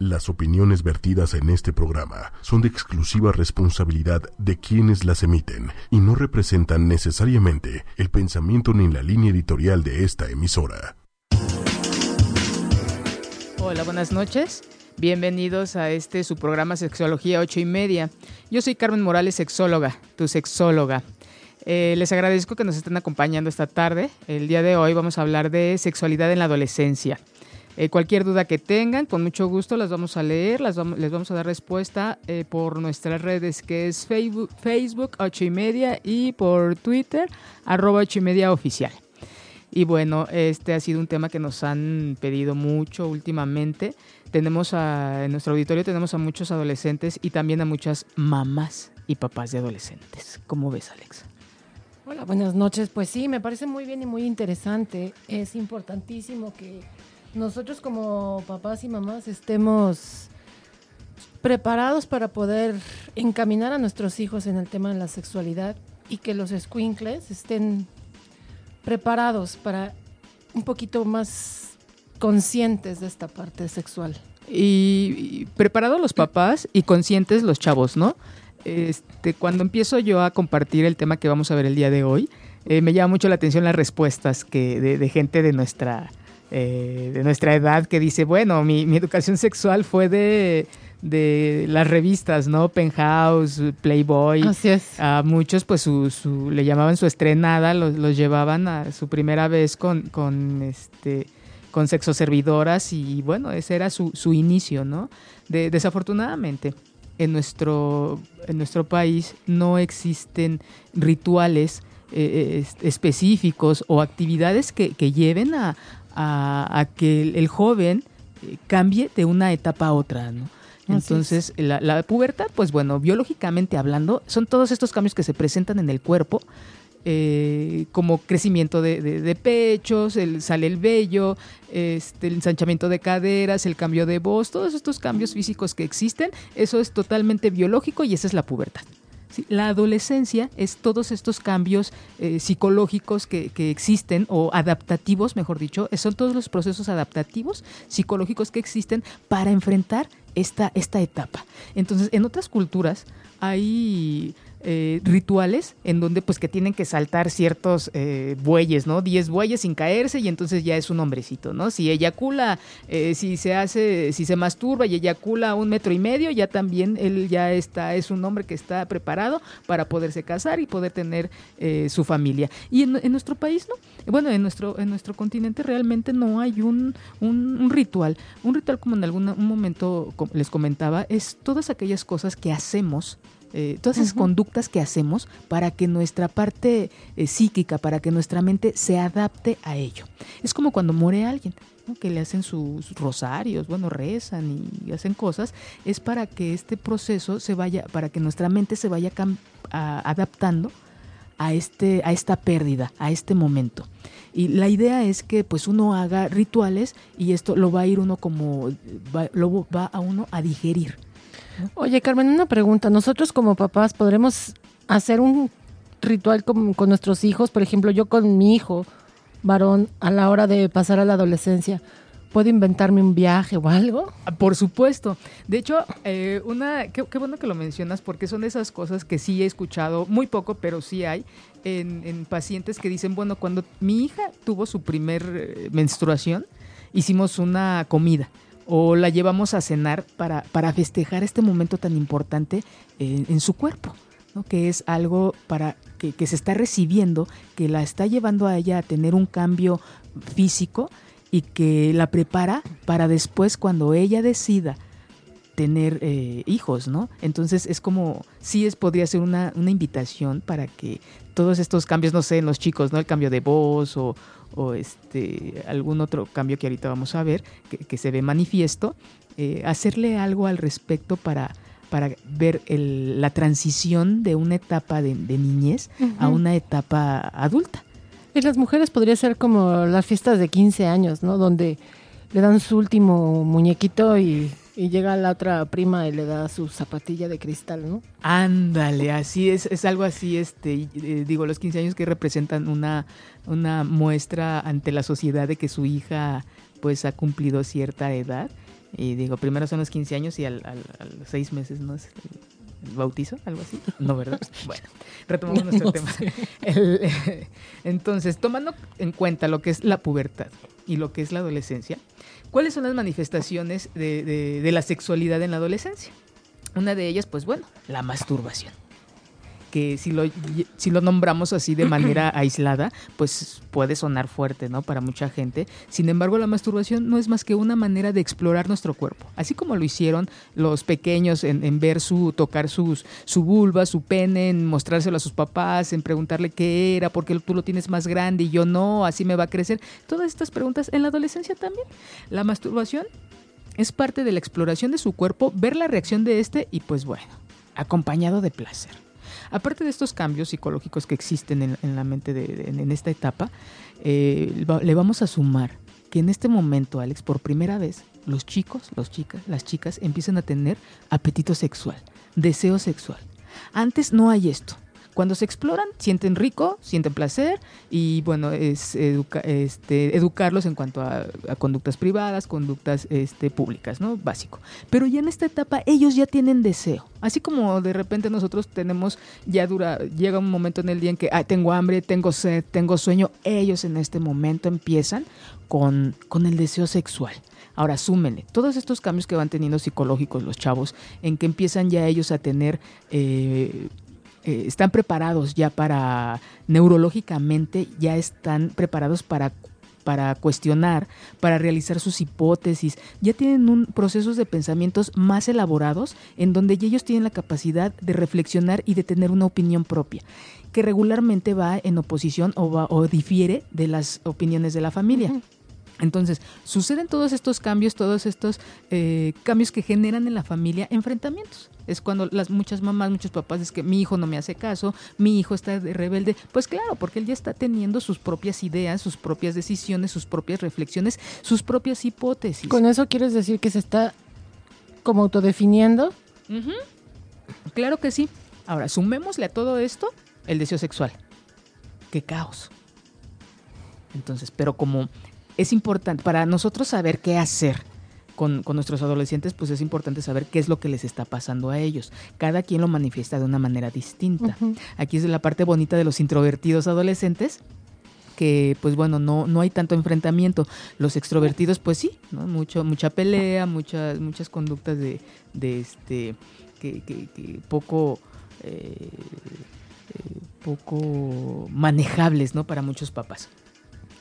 Las opiniones vertidas en este programa son de exclusiva responsabilidad de quienes las emiten y no representan necesariamente el pensamiento ni la línea editorial de esta emisora. Hola, buenas noches. Bienvenidos a este su programa Sexología 8 y media. Yo soy Carmen Morales, sexóloga, tu sexóloga. Eh, les agradezco que nos estén acompañando esta tarde. El día de hoy vamos a hablar de sexualidad en la adolescencia. Eh, cualquier duda que tengan, con mucho gusto las vamos a leer, las les vamos a dar respuesta eh, por nuestras redes que es Facebook, Facebook 8 y media y por Twitter arroba 8 y media oficial. Y bueno, este ha sido un tema que nos han pedido mucho últimamente. Tenemos a, en nuestro auditorio tenemos a muchos adolescentes y también a muchas mamás y papás de adolescentes. ¿Cómo ves, Alexa? Hola, buenas noches. Pues sí, me parece muy bien y muy interesante. Es importantísimo que nosotros como papás y mamás estemos preparados para poder encaminar a nuestros hijos en el tema de la sexualidad y que los squinkles estén preparados para un poquito más conscientes de esta parte sexual. Y, preparados los papás y conscientes los chavos, ¿no? Este, cuando empiezo yo a compartir el tema que vamos a ver el día de hoy, eh, me llama mucho la atención las respuestas que de gente de nuestra eh, de nuestra edad que dice, bueno, mi, educación sexual fue de, las revistas, ¿no? Penthouse, Playboy. Así es. A muchos, pues, su, le llamaban su estrenada, los, llevaban a su primera vez con, con este con sexoservidoras y bueno, ese era su, su inicio, ¿no? desafortunadamente, en nuestro, en nuestro país no existen rituales eh, específicos o actividades que, que lleven a, a, que el, joven eh, cambie de una etapa a otra, ¿no? Entonces, la, pubertad, pues bueno, biológicamente hablando, son todos estos cambios que se presentan en el cuerpo, eh, como crecimiento de, pechos, el, sale el vello, este, el ensanchamiento de caderas, el cambio de voz, todos estos cambios físicos que existen, eso es totalmente biológico y esa es la pubertad la adolescencia es todos estos cambios eh, psicológicos que, existen, o adaptativos, mejor dicho, son todos los procesos adaptativos psicológicos que existen para enfrentar esta, esta etapa. Entonces, en otras culturas hay eh, rituales en donde pues que tienen que saltar ciertos eh, bueyes, ¿no? Diez bueyes sin caerse y entonces ya es un hombrecito, ¿no? Si eyacula, eh, si se hace, si se masturba y eyacula un metro y medio, ya también él ya está, es un hombre que está preparado para poderse casar y poder tener su familia. Y en, nuestro país, ¿no? Bueno, en nuestro, en nuestro continente realmente no hay un, un, ritual. Un ritual como en algún momento les comentaba, es todas aquellas cosas que hacemos eh, todas esas conductas que hacemos para que nuestra parte eh, psíquica, para que nuestra mente se adapte a ello. Es como cuando muere alguien. que le hacen sus rosarios, bueno, rezan y hacen cosas, es para que este proceso se vaya, para que nuestra mente se vaya adaptando a, este, a esta pérdida, a este momento. Y la idea es que pues uno haga rituales y esto lo va a ir uno como, lo va a uno a digerir. Oye, Carmen, una pregunta. Nosotros como papás podremos hacer un ritual con, nuestros hijos, por ejemplo, yo con mi hijo varón a la hora de pasar a la adolescencia. ¿Puedo inventarme un viaje o algo? Ah, por supuesto. De hecho, eh, una qué, bueno que lo mencionas porque son esas cosas que sí he escuchado, muy poco, pero sí hay, en, en pacientes que dicen, bueno, cuando mi hija tuvo su primer eh, menstruación, hicimos una comida o la llevamos a cenar para, para festejar este momento tan importante en, su cuerpo, ¿no? que es algo para que, se está recibiendo, que la está llevando a ella a tener un cambio físico y que la prepara para después cuando ella decida tener eh, hijos, ¿no? Entonces es como, sí es, podría ser una, una invitación para que todos estos cambios, no sé, en los chicos, ¿no? El cambio de voz o, o este, algún otro cambio que ahorita vamos a ver, que, se ve manifiesto, eh, hacerle algo al respecto para, para ver la transición de una etapa de, niñez a una etapa adulta. Y las mujeres podría ser como las fiestas de 15 años, ¿no? Donde le dan su último muñequito y y llega la otra prima y le da su zapatilla de cristal, ¿no? Ándale, así es, es algo así, este, eh, digo, los 15 años que representan una, una muestra ante la sociedad de que su hija pues ha cumplido cierta edad Y digo, primero son los 15 años y al, al, a los seis meses, ¿no? Es el, el bautizo, algo así. No, ¿verdad? Bueno, retomamos nuestro No tema. El, eh, entonces, tomando en cuenta lo que es la pubertad y lo que es la adolescencia, ¿cuáles son las manifestaciones de, de- de la sexualidad en la adolescencia? Una de ellas, pues bueno, la masturbación. Que si lo, si lo nombramos así de manera aislada, pues puede sonar fuerte, ¿no? Para mucha gente. Sin embargo, la masturbación no es más que una manera de explorar nuestro cuerpo. Así como lo hicieron los pequeños en, en ver su, tocar sus, su vulva, su pene, en mostrárselo a sus papás, en preguntarle qué era, porque tú lo tienes más grande y yo no, así me va a crecer. Todas estas preguntas en la adolescencia también. La masturbación es parte de la exploración de su cuerpo, ver la reacción de este y pues bueno, acompañado de placer. Aparte de estos cambios psicológicos que existen en, la mente de, en esta etapa, eh, le vamos a sumar que en este momento, Alex, por primera vez, los chicos, los chicas, las chicas empiezan a tener apetito sexual, deseo sexual. Antes no hay esto. Cuando se exploran, sienten rico, sienten placer y bueno, es este, educarlos en cuanto a, conductas privadas, conductas este, públicas, ¿no? Básico. Pero ya en esta etapa ellos ya tienen deseo. Así como de repente nosotros tenemos, ya dura, llega un momento en el día en que "Ay, tengo hambre, tengo sed, tengo sueño, ellos en este momento empiezan con, con el deseo sexual. Ahora, súmenle todos estos cambios que van teniendo psicológicos los chavos, en que empiezan ya ellos a tener, eh, eh, están preparados ya para, neurológicamente, ya están preparados para para cuestionar, para realizar sus hipótesis, ya tienen un procesos de pensamientos más elaborados en donde ellos tienen la capacidad de reflexionar y de tener una opinión propia, que regularmente va en oposición o, va, o difiere de las opiniones de la familia. Entonces, suceden todos estos cambios, todos estos eh, cambios que generan en la familia enfrentamientos. Es cuando las muchas mamás, muchos papás es que mi hijo no me hace caso, mi hijo está de rebelde. Pues claro, porque él ya está teniendo sus propias ideas, sus propias decisiones, sus propias reflexiones, sus propias hipótesis. Con eso quieres decir que se está como autodefiniendo. Claro que sí. Ahora, sumémosle a todo esto el deseo sexual. ¡Qué caos! Entonces, pero como es importante, para nosotros saber qué hacer con, con nuestros adolescentes, pues es importante saber qué es lo que les está pasando a ellos. Cada quien lo manifiesta de una manera distinta. Aquí es la parte bonita de los introvertidos adolescentes, que pues bueno, no, no hay tanto enfrentamiento. Los extrovertidos, pues sí, ¿no? Mucho, mucha pelea, muchas, muchas conductas de, de este que, que- que poco eh, eh, poco manejables, ¿no? Para muchos papás.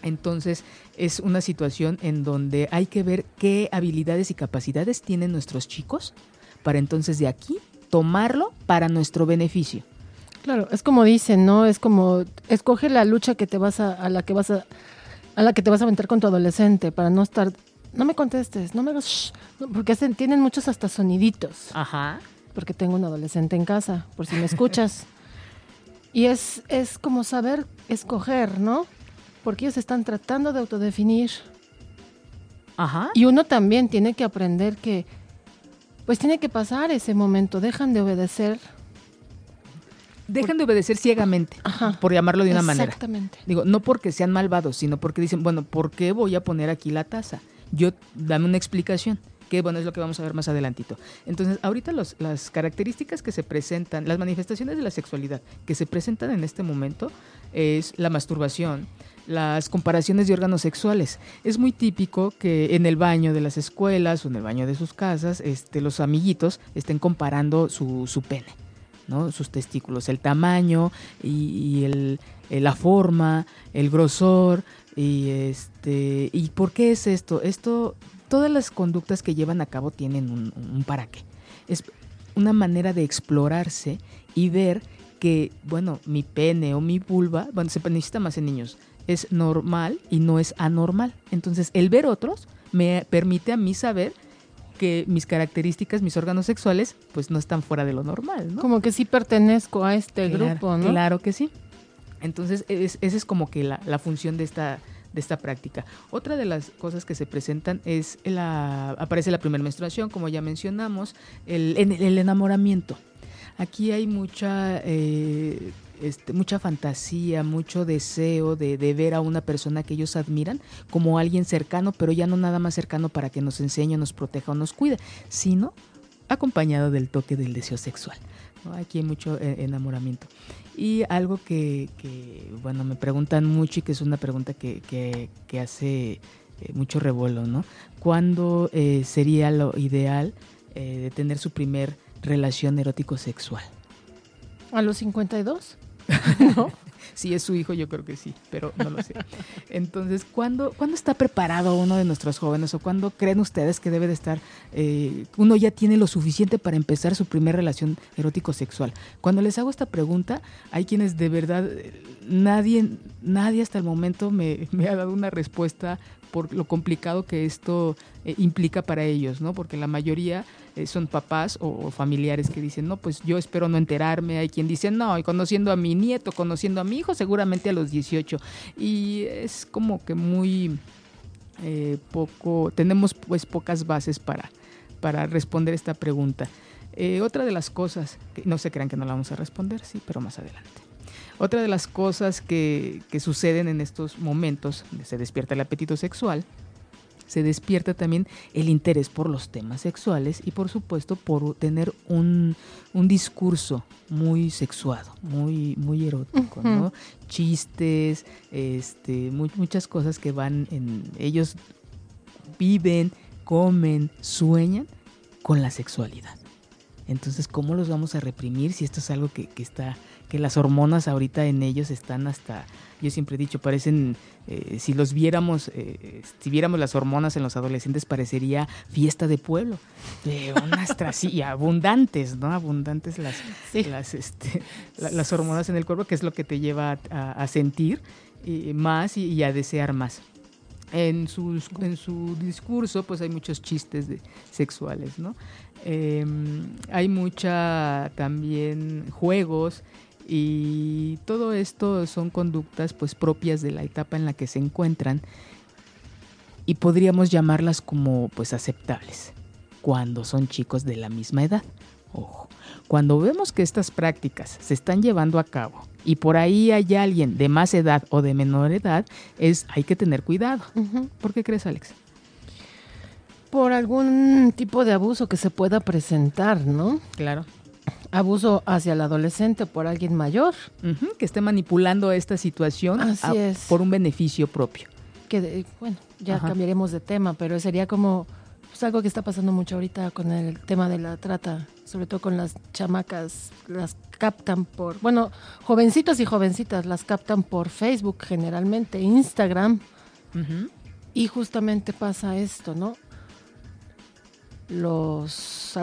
Entonces es una situación en donde hay que ver qué habilidades y capacidades tienen nuestros chicos para entonces de aquí tomarlo para nuestro beneficio. Claro, es como dicen, ¿no? Es como escoge la lucha que te vas a, a la que vas a a la que te vas a aventar con tu adolescente para no estar no me contestes, no me hagas shh", no, porque hacen, tienen muchos hasta soniditos, Ajá. porque tengo un adolescente en casa, por si me escuchas. y es es como saber escoger, ¿no? Porque ellos están tratando de autodefinir Ajá. y uno también tiene que aprender que pues tiene que pasar ese momento, dejan de obedecer. Dejan de obedecer ciegamente, Ajá. por llamarlo de una manera. Exactamente. Digo, no porque sean malvados, sino porque dicen, bueno, ¿por qué voy a poner aquí la taza? Yo, dame una explicación. Que bueno, es lo que vamos a ver más adelantito. Entonces, ahorita las características que se presentan, las manifestaciones de la sexualidad que se presentan en este momento es la masturbación, las comparaciones de órganos sexuales. Es muy típico que en el baño de las escuelas o en el baño de sus casas, este, los amiguitos estén comparando su, su pene. ¿no? sus testículos, el tamaño y, y el, eh, la forma, el grosor y este y por qué es esto. Esto, todas las conductas que llevan a cabo tienen un, un para qué. Es una manera de explorarse y ver que, bueno, mi pene o mi vulva, bueno, se necesita más en niños, es normal y no es anormal. Entonces, el ver otros me permite a mí saber que mis características, mis órganos sexuales, pues no están fuera de lo normal, ¿no? Como que sí pertenezco a este Claro, grupo, ¿no? Claro que sí. Entonces, es- esa es como que la, la función de esta, de esta práctica. Otra de las cosas que se presentan es la, aparece la primera menstruación, como ya mencionamos, el, el enamoramiento. Aquí hay mucha, eh, este, mucha fantasía, mucho deseo de, de, ver a una persona que ellos admiran como alguien cercano, pero ya no nada más cercano para que nos enseñe, nos proteja o nos cuide, sino acompañado del toque del deseo sexual. Aquí hay mucho eh, enamoramiento. Y algo que, que, bueno, me preguntan mucho y que es una pregunta que, que, que hace eh, mucho revuelo, ¿no? ¿Cuándo eh, sería lo ideal eh, de tener su primer relación erótico-sexual? ¿A los 52? ¿No? Si es su hijo, yo creo que sí, pero no lo sé. Entonces, ¿cuándo, ¿cuándo está preparado uno de nuestros jóvenes o cuándo creen ustedes que debe de estar, eh, uno ya tiene lo suficiente para empezar su primera relación erótico-sexual? Cuando les hago esta pregunta, hay quienes de verdad, nadie, nadie hasta el momento me, me ha dado una respuesta por lo complicado que esto eh, implica para ellos, ¿no? Porque la mayoría eh, son papás o, familiares que dicen, no, pues yo espero no enterarme. Hay quien dice, no, y conociendo a mi nieto, conociendo a mi hijo, seguramente a los 18. Y es como que muy eh, poco, tenemos pues pocas bases para, para responder esta pregunta. Otra de las cosas, no se crean que no la vamos a responder, sí, pero más adelante. Otra de las cosas que, que suceden en estos momentos, se despierta el apetito sexual, se despierta también el interés por los temas sexuales y por supuesto por tener un, un discurso muy sexuado, muy, muy erótico, uh -huh. ¿no? Chistes, este, muy, muchas cosas que van en ellos viven, comen, sueñan con la sexualidad. Entonces, ¿cómo los vamos a reprimir si esto es algo que, que está, que las hormonas ahorita en ellos están hasta, yo siempre he dicho, parecen, eh, si los viéramos, eh, si viéramos las hormonas en los adolescentes, parecería fiesta de pueblo, de unas tras y abundantes, ¿no? Abundantes las, sí. las, este, la, las hormonas en el cuerpo, que es lo que te lleva a, a sentir y, más y, y a desear más en, sus, en su discurso pues hay muchos chistes de, sexuales, ¿no? Eh, hay mucha también juegos y todo esto son conductas pues propias de la etapa en la que se encuentran y podríamos llamarlas como pues aceptables cuando son chicos de la misma edad. Ojo, cuando vemos que estas prácticas se están llevando a cabo y por ahí hay alguien de más edad o de menor edad, es hay que tener cuidado. Uh -huh. ¿Por qué crees, Alex? Por algún tipo de abuso que se pueda presentar, ¿no? Claro. Abuso hacia el adolescente por alguien mayor. Uh -huh, que esté manipulando esta situación Así a, es. por un beneficio propio. Que, de, bueno, ya Ajá. cambiaremos de tema, pero sería como pues, algo que está pasando mucho ahorita con el tema de la trata, sobre todo con las chamacas, las captan por, bueno, jovencitos y jovencitas las captan por Facebook generalmente, Instagram, uh -huh. y justamente pasa esto, ¿no? Los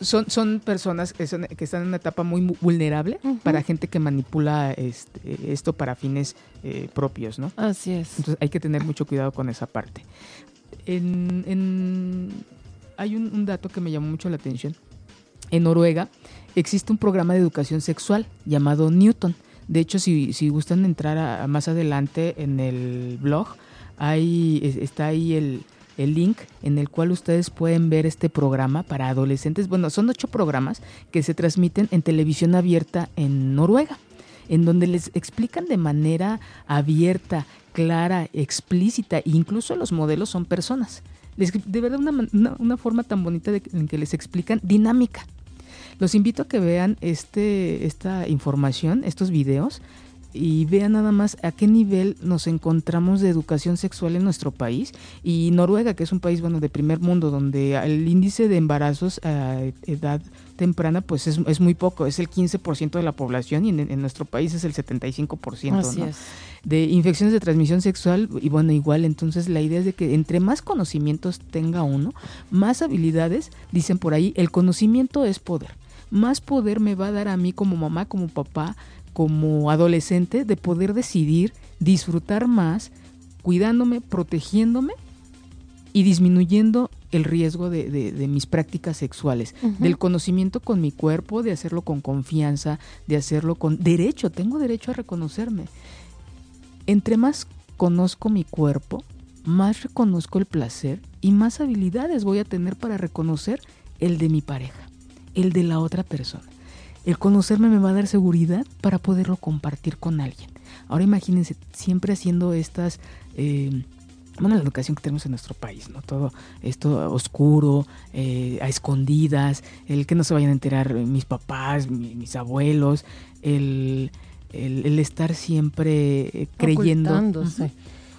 son, son personas que, son, que, están en una etapa muy vulnerable uh -huh. para gente que manipula este, esto para fines eh, propios, ¿no? Así es. Entonces hay que tener mucho cuidado con esa parte. En, en, hay un, un, dato que me llamó mucho la atención. En Noruega existe un programa de educación sexual llamado Newton. De hecho, si, si gustan entrar a, a más adelante en el blog, hay, está ahí el, el link en el cual ustedes pueden ver este programa para adolescentes. Bueno, son ocho programas que se transmiten en televisión abierta en Noruega, en donde les explican de manera abierta, clara, explícita, e incluso los modelos son personas. De verdad, una, una, forma tan bonita en que les explican dinámica. Los invito a que vean este, esta información, estos videos, y vean nada más a qué nivel nos encontramos de educación sexual en nuestro país y Noruega, que es un país bueno de primer mundo donde el índice de embarazos a edad temprana pues es, es muy poco, es el 15% de la población y en, en, nuestro país es el 75%, Así ¿no? es. De infecciones de transmisión sexual y bueno, igual, entonces la idea es de que entre más conocimientos tenga uno, más habilidades, dicen por ahí, el conocimiento es poder. Más poder me va a dar a mí como mamá, como papá, como adolescente de poder decidir disfrutar más, cuidándome, protegiéndome y disminuyendo el riesgo de, de, de mis prácticas sexuales, uh -huh. del conocimiento con mi cuerpo, de hacerlo con confianza, de hacerlo con derecho, tengo derecho a reconocerme. Entre más conozco mi cuerpo, más reconozco el placer y más habilidades voy a tener para reconocer el de mi pareja, el de la otra persona el conocerme me va a dar seguridad para poderlo compartir con alguien. Ahora imagínense, siempre haciendo estas... Eh, bueno, la educación que tenemos en nuestro país, ¿no? Todo esto oscuro, eh, a escondidas, el que no se vayan a enterar mis papás, mis abuelos, el, el, estar siempre creyendo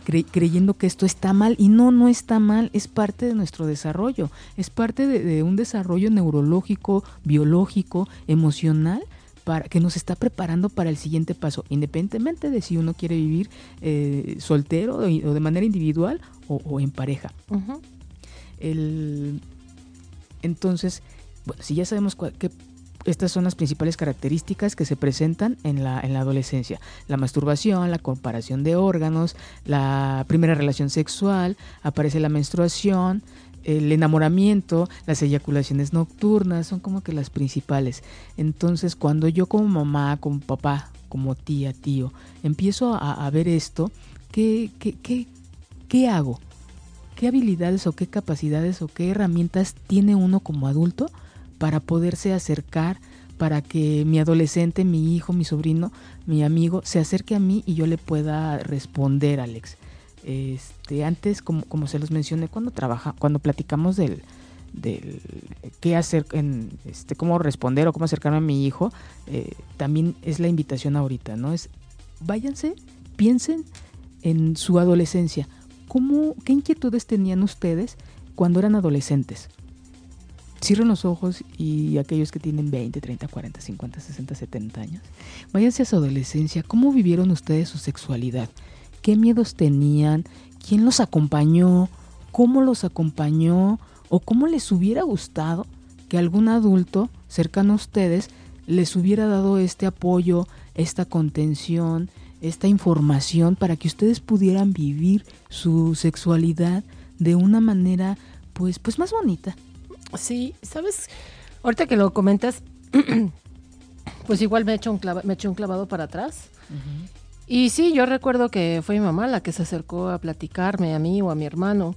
creyendo que esto está mal y no, no está mal, es parte de nuestro desarrollo, es parte de, un desarrollo neurológico, biológico, emocional para, que nos está preparando para el siguiente paso, independientemente de si uno quiere vivir eh, soltero o de manera individual o, en pareja. entonces, bueno, si ya sabemos qué estas son las principales características que se presentan en la, en la adolescencia. La masturbación, la comparación de órganos, la primera relación sexual, aparece la menstruación, el enamoramiento, las eyaculaciones nocturnas, son como que las principales. Entonces, cuando yo como mamá, como papá, como tía, tío, empiezo a, ver esto, ¿qué, qué, qué, qué hago? ¿Qué habilidades o qué capacidades o qué herramientas tiene uno como adulto para poderse acercar, para que mi adolescente, mi hijo, mi sobrino, mi amigo se acerque a mí y yo le pueda responder, Alex. Este, antes, como, como se los mencioné cuando trabaja, cuando platicamos del, del qué hacer, en, este, cómo responder o cómo acercarme a mi hijo, eh, también es la invitación ahorita, ¿no? Es váyanse, piensen en su adolescencia. ¿Cómo, ¿Qué inquietudes tenían ustedes cuando eran adolescentes? Cierren los ojos y aquellos que tienen 20, 30, 40, 50, 60, 70 años, váyanse a su adolescencia. ¿Cómo vivieron ustedes su sexualidad? ¿Qué miedos tenían? ¿Quién los acompañó? ¿Cómo los acompañó? ¿O cómo les hubiera gustado que algún adulto cercano a ustedes les hubiera dado este apoyo, esta contención, esta información para que ustedes pudieran vivir su sexualidad de una manera pues pues más bonita, Sí, sabes, ahorita que lo comentas, pues igual me he hecho un, me eché un clavado para atrás. Y sí, yo recuerdo que fue mi mamá la que se acercó a platicarme a mí o a mi hermano,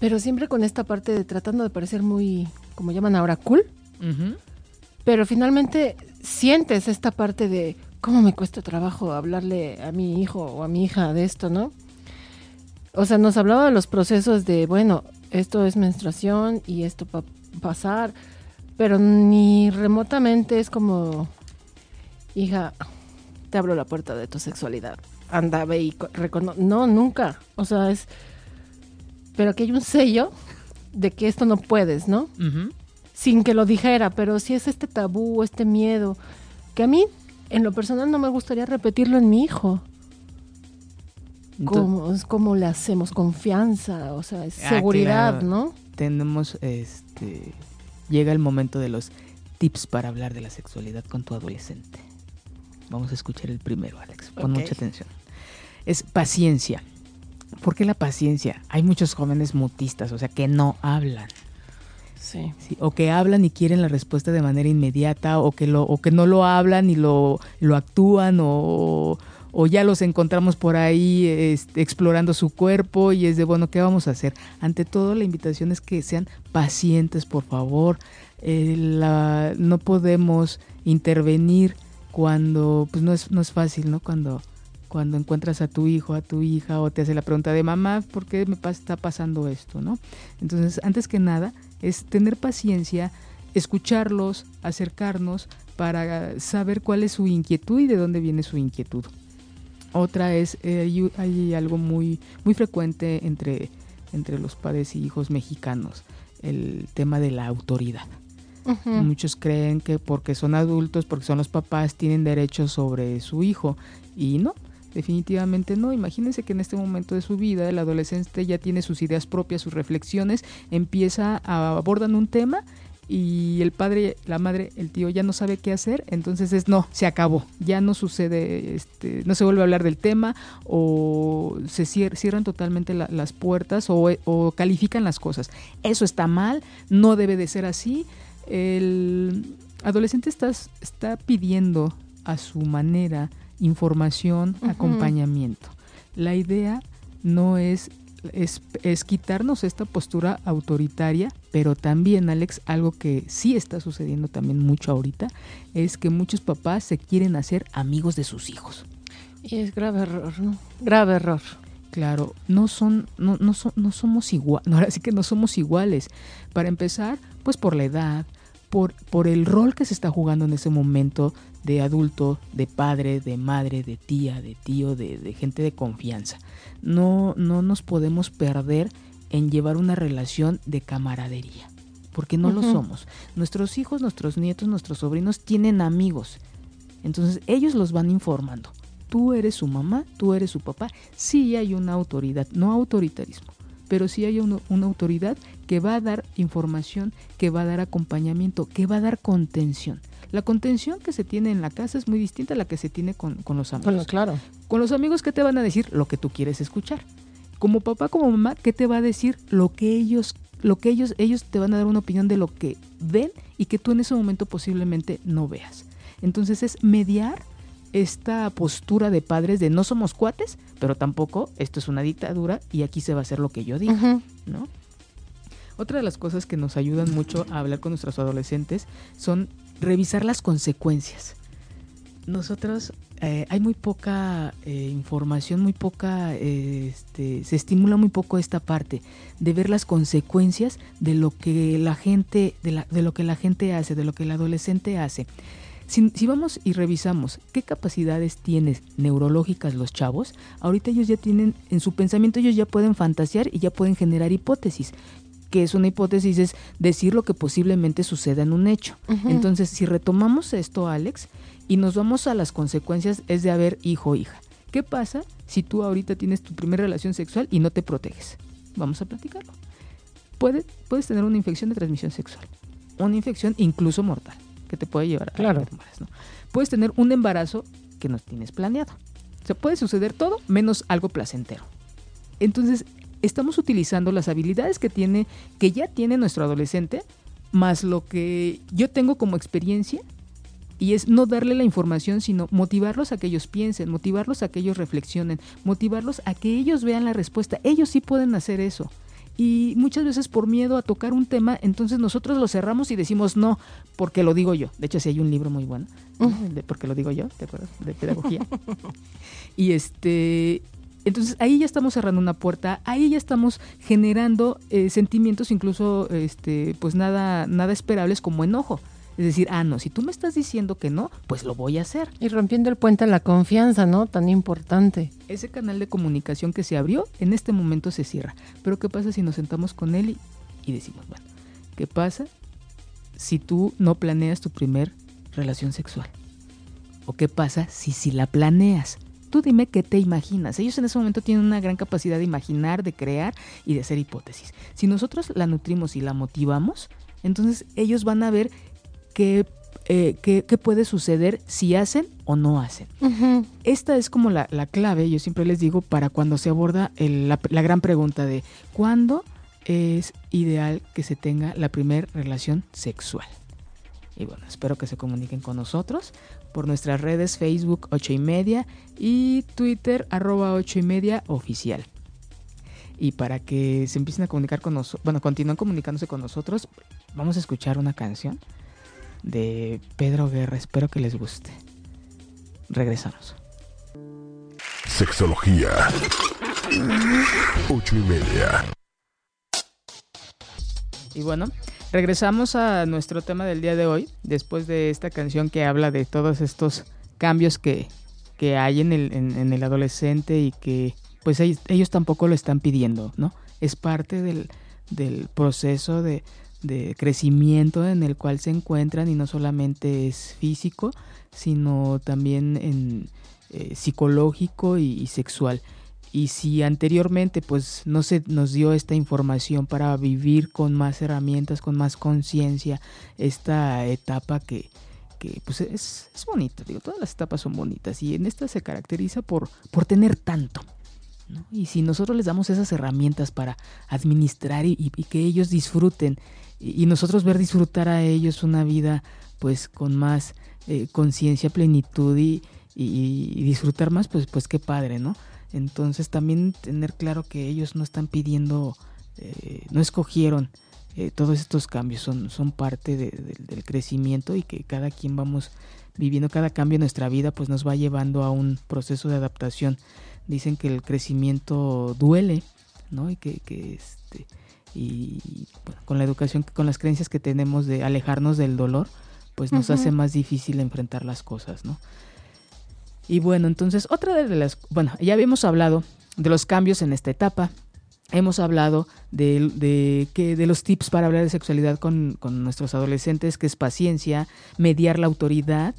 pero siempre con esta parte de tratando de parecer muy, como llaman ahora, cool. Pero finalmente sientes esta parte de cómo me cuesta trabajo hablarle a mi hijo o a mi hija de esto, ¿no? O sea, nos hablaba de los procesos de, bueno, esto es menstruación y esto va a pasar, pero ni remotamente es como, hija, te abro la puerta de tu sexualidad, anda, ve y reconoce. No, nunca. O sea, es, pero aquí hay un sello de que esto no puedes, ¿no? Sin que lo dijera, pero si es este tabú, este miedo, que a mí, en lo personal, no me gustaría repetirlo en mi hijo. ¿Cómo, ¿Cómo, le hacemos confianza? O sea, es ah, seguridad, ¿no? Tenemos, este, llega el momento de los tips para hablar de la sexualidad con tu adolescente. Vamos a escuchar el primero, Alex. Pon mucha atención. Es paciencia. ¿Por qué la paciencia? Hay muchos jóvenes mutistas, o sea, que no hablan. Sí. sí. o que hablan y quieren la respuesta de manera inmediata, o que, lo, o que no lo hablan y lo, lo actúan, o, o ya los encontramos por ahí explorando su cuerpo y es de, bueno, ¿qué vamos a hacer? Ante todo, la invitación es que sean pacientes, por favor. Eh, no podemos intervenir cuando, pues no es, no es fácil, ¿no? Cuando, cuando encuentras a tu hijo, a tu hija o te hace la pregunta de mamá, ¿por qué me está pasando esto, no? Entonces, antes que nada, es tener paciencia, escucharlos, acercarnos para saber cuál es su inquietud y de dónde viene su inquietud. Otra es, eh, hay, algo muy, muy frecuente entre, entre los padres y hijos mexicanos, el tema de la autoridad. Muchos creen que porque son adultos, porque son los papás, tienen derechos sobre su hijo. Y no, definitivamente no. Imagínense que en este momento de su vida el adolescente ya tiene sus ideas propias, sus reflexiones, empieza a abordan un tema y el padre, la madre, el tío ya no sabe qué hacer, entonces es no, se acabó, ya no sucede, este, no se vuelve a hablar del tema o se cierran totalmente las puertas o, califican las cosas. Eso está mal, no debe de ser así. El adolescente está, está pidiendo a su manera información, acompañamiento. La idea no es es, es, quitarnos esta postura autoritaria, pero también, Alex, algo que sí está sucediendo también mucho ahorita, es que muchos papás se quieren hacer amigos de sus hijos. Y es grave error, ¿no? Grave error. Claro, no son, no, no, no somos iguales, ahora sí que no somos iguales. Para empezar, pues por la edad, por, por el rol que se está jugando en ese momento de adulto, de padre, de madre, de tía, de tío, de, gente de confianza. No, no nos podemos perder en llevar una relación de camaradería, porque no lo somos. Nuestros hijos, nuestros nietos, nuestros sobrinos tienen amigos. Entonces ellos los van informando tú eres su mamá, tú eres su papá. Sí hay una autoridad, no autoritarismo, pero sí hay una autoridad que va a dar información, que va a dar acompañamiento, que va a dar contención. La contención que se tiene en la casa es muy distinta a la que se tiene con, los amigos. claro. Con los amigos, ¿qué te van a decir? Lo que tú quieres escuchar. Como papá, como mamá, ¿qué te va a decir? Lo que ellos, lo que ellos, ellos te van a dar una opinión de lo que ven y que tú en ese momento posiblemente no veas. Entonces es mediar esta postura de padres de no somos cuates, pero tampoco esto es una dictadura y aquí se va a hacer lo que yo diga, ¿no? Otra de las cosas que nos ayudan mucho a hablar con nuestros adolescentes son revisar las consecuencias. Nosotros eh, hay muy poca eh, información, muy poca, este, se estimula muy poco esta parte de ver las consecuencias de lo que la gente, de, de lo que la gente hace, de lo que el adolescente hace. Si, vamos y revisamos qué capacidades tienen neurológicas los chavos, ahorita ellos ya tienen, en su pensamiento ellos ya pueden fantasear y ya pueden generar hipótesis que es una hipótesis, es decir lo que posiblemente suceda en un hecho. Entonces, si retomamos esto, Alex, y nos vamos a las consecuencias, es de haber hijo o hija. ¿Qué pasa si tú ahorita tienes tu primera relación sexual y no te proteges? Vamos a platicarlo. Puede, puedes tener una infección de transmisión sexual, una infección incluso mortal que te puede llevar claro. a ¿no? Puedes tener un embarazo que no tienes planeado. O sea, puede suceder todo menos algo placentero. Entonces, estamos utilizando las habilidades que tiene, que ya tiene nuestro adolescente, más lo que yo tengo como experiencia, y es no darle la información, sino motivarlos a que ellos piensen, motivarlos a que ellos reflexionen, motivarlos a que ellos vean la respuesta. Ellos sí pueden hacer eso y muchas veces por miedo a tocar un tema, entonces nosotros lo cerramos y decimos no, porque lo digo yo. De hecho, sí hay un libro muy bueno, de porque lo digo yo, ¿te acuerdas? De pedagogía. y este, entonces ahí ya estamos cerrando una puerta, ahí ya estamos generando eh, sentimientos incluso, este, pues nada, nada esperables como enojo. Es decir, ah, no, si tú me estás diciendo que no, pues lo voy a hacer. Y rompiendo el puente a la confianza, ¿no? Tan importante. Ese canal de comunicación que se abrió, en este momento se cierra. Pero ¿qué pasa si nos sentamos con él y, decimos, bueno, ¿qué pasa si tú no planeas tu primer relación sexual? ¿O qué pasa si si la planeas? Tú dime qué te imaginas. Ellos en ese momento tienen una gran capacidad de imaginar, de crear y de hacer hipótesis. Si nosotros la nutrimos y la motivamos, entonces ellos van a ver eh, qué, puede suceder si hacen o no hacen. Esta es como la, clave, yo siempre les digo, para cuando se aborda la, gran pregunta de ¿cuándo es ideal que se tenga la primera relación sexual? Y bueno, espero que se comuniquen con nosotros por nuestras redes Facebook 8 y media y Twitter arroba 8 y media oficial. Y para que se empiecen a comunicar con nosotros, bueno, continúen comunicándose con nosotros, vamos a escuchar una canción de Pedro Guerra. Espero que les guste. Regresamos. Sexología. Ocho y media. Y bueno, regresamos a nuestro tema del día de hoy, después de esta canción que habla de todos estos cambios que, que hay en el, en, el adolescente y que pues ellos, tampoco lo están pidiendo, ¿no? Es parte del, del proceso de, de crecimiento en el cual se encuentran y no solamente es físico, sino también en eh, psicológico y, sexual. Y si anteriormente pues no se nos dio esta información para vivir con más herramientas, con más conciencia, esta etapa que, que pues es, es, bonita, digo, todas las etapas son bonitas y en esta se caracteriza por, por tener tanto. Y si nosotros les damos esas herramientas para administrar y que ellos disfruten y, nosotros ver disfrutar a ellos una vida pues con más eh, conciencia, plenitud y, y, disfrutar más, pues, pues qué padre, ¿no? Entonces también tener claro que ellos no están pidiendo, eh, no escogieron eh, todos estos cambios, son, son parte del crecimiento y que cada quien vamos viviendo, cada cambio en nuestra vida pues nos va llevando a un proceso de adaptación. Dicen que el crecimiento duele, ¿no? Y que, que este, y con la educación, con las creencias que tenemos de alejarnos del dolor, pues nos hace más difícil enfrentar las cosas, ¿no? Y bueno, entonces otra de las, bueno, ya habíamos hablado de los cambios en esta etapa, hemos hablado de, de, que, de los tips para hablar de sexualidad con, con, nuestros adolescentes, que es paciencia, mediar la autoridad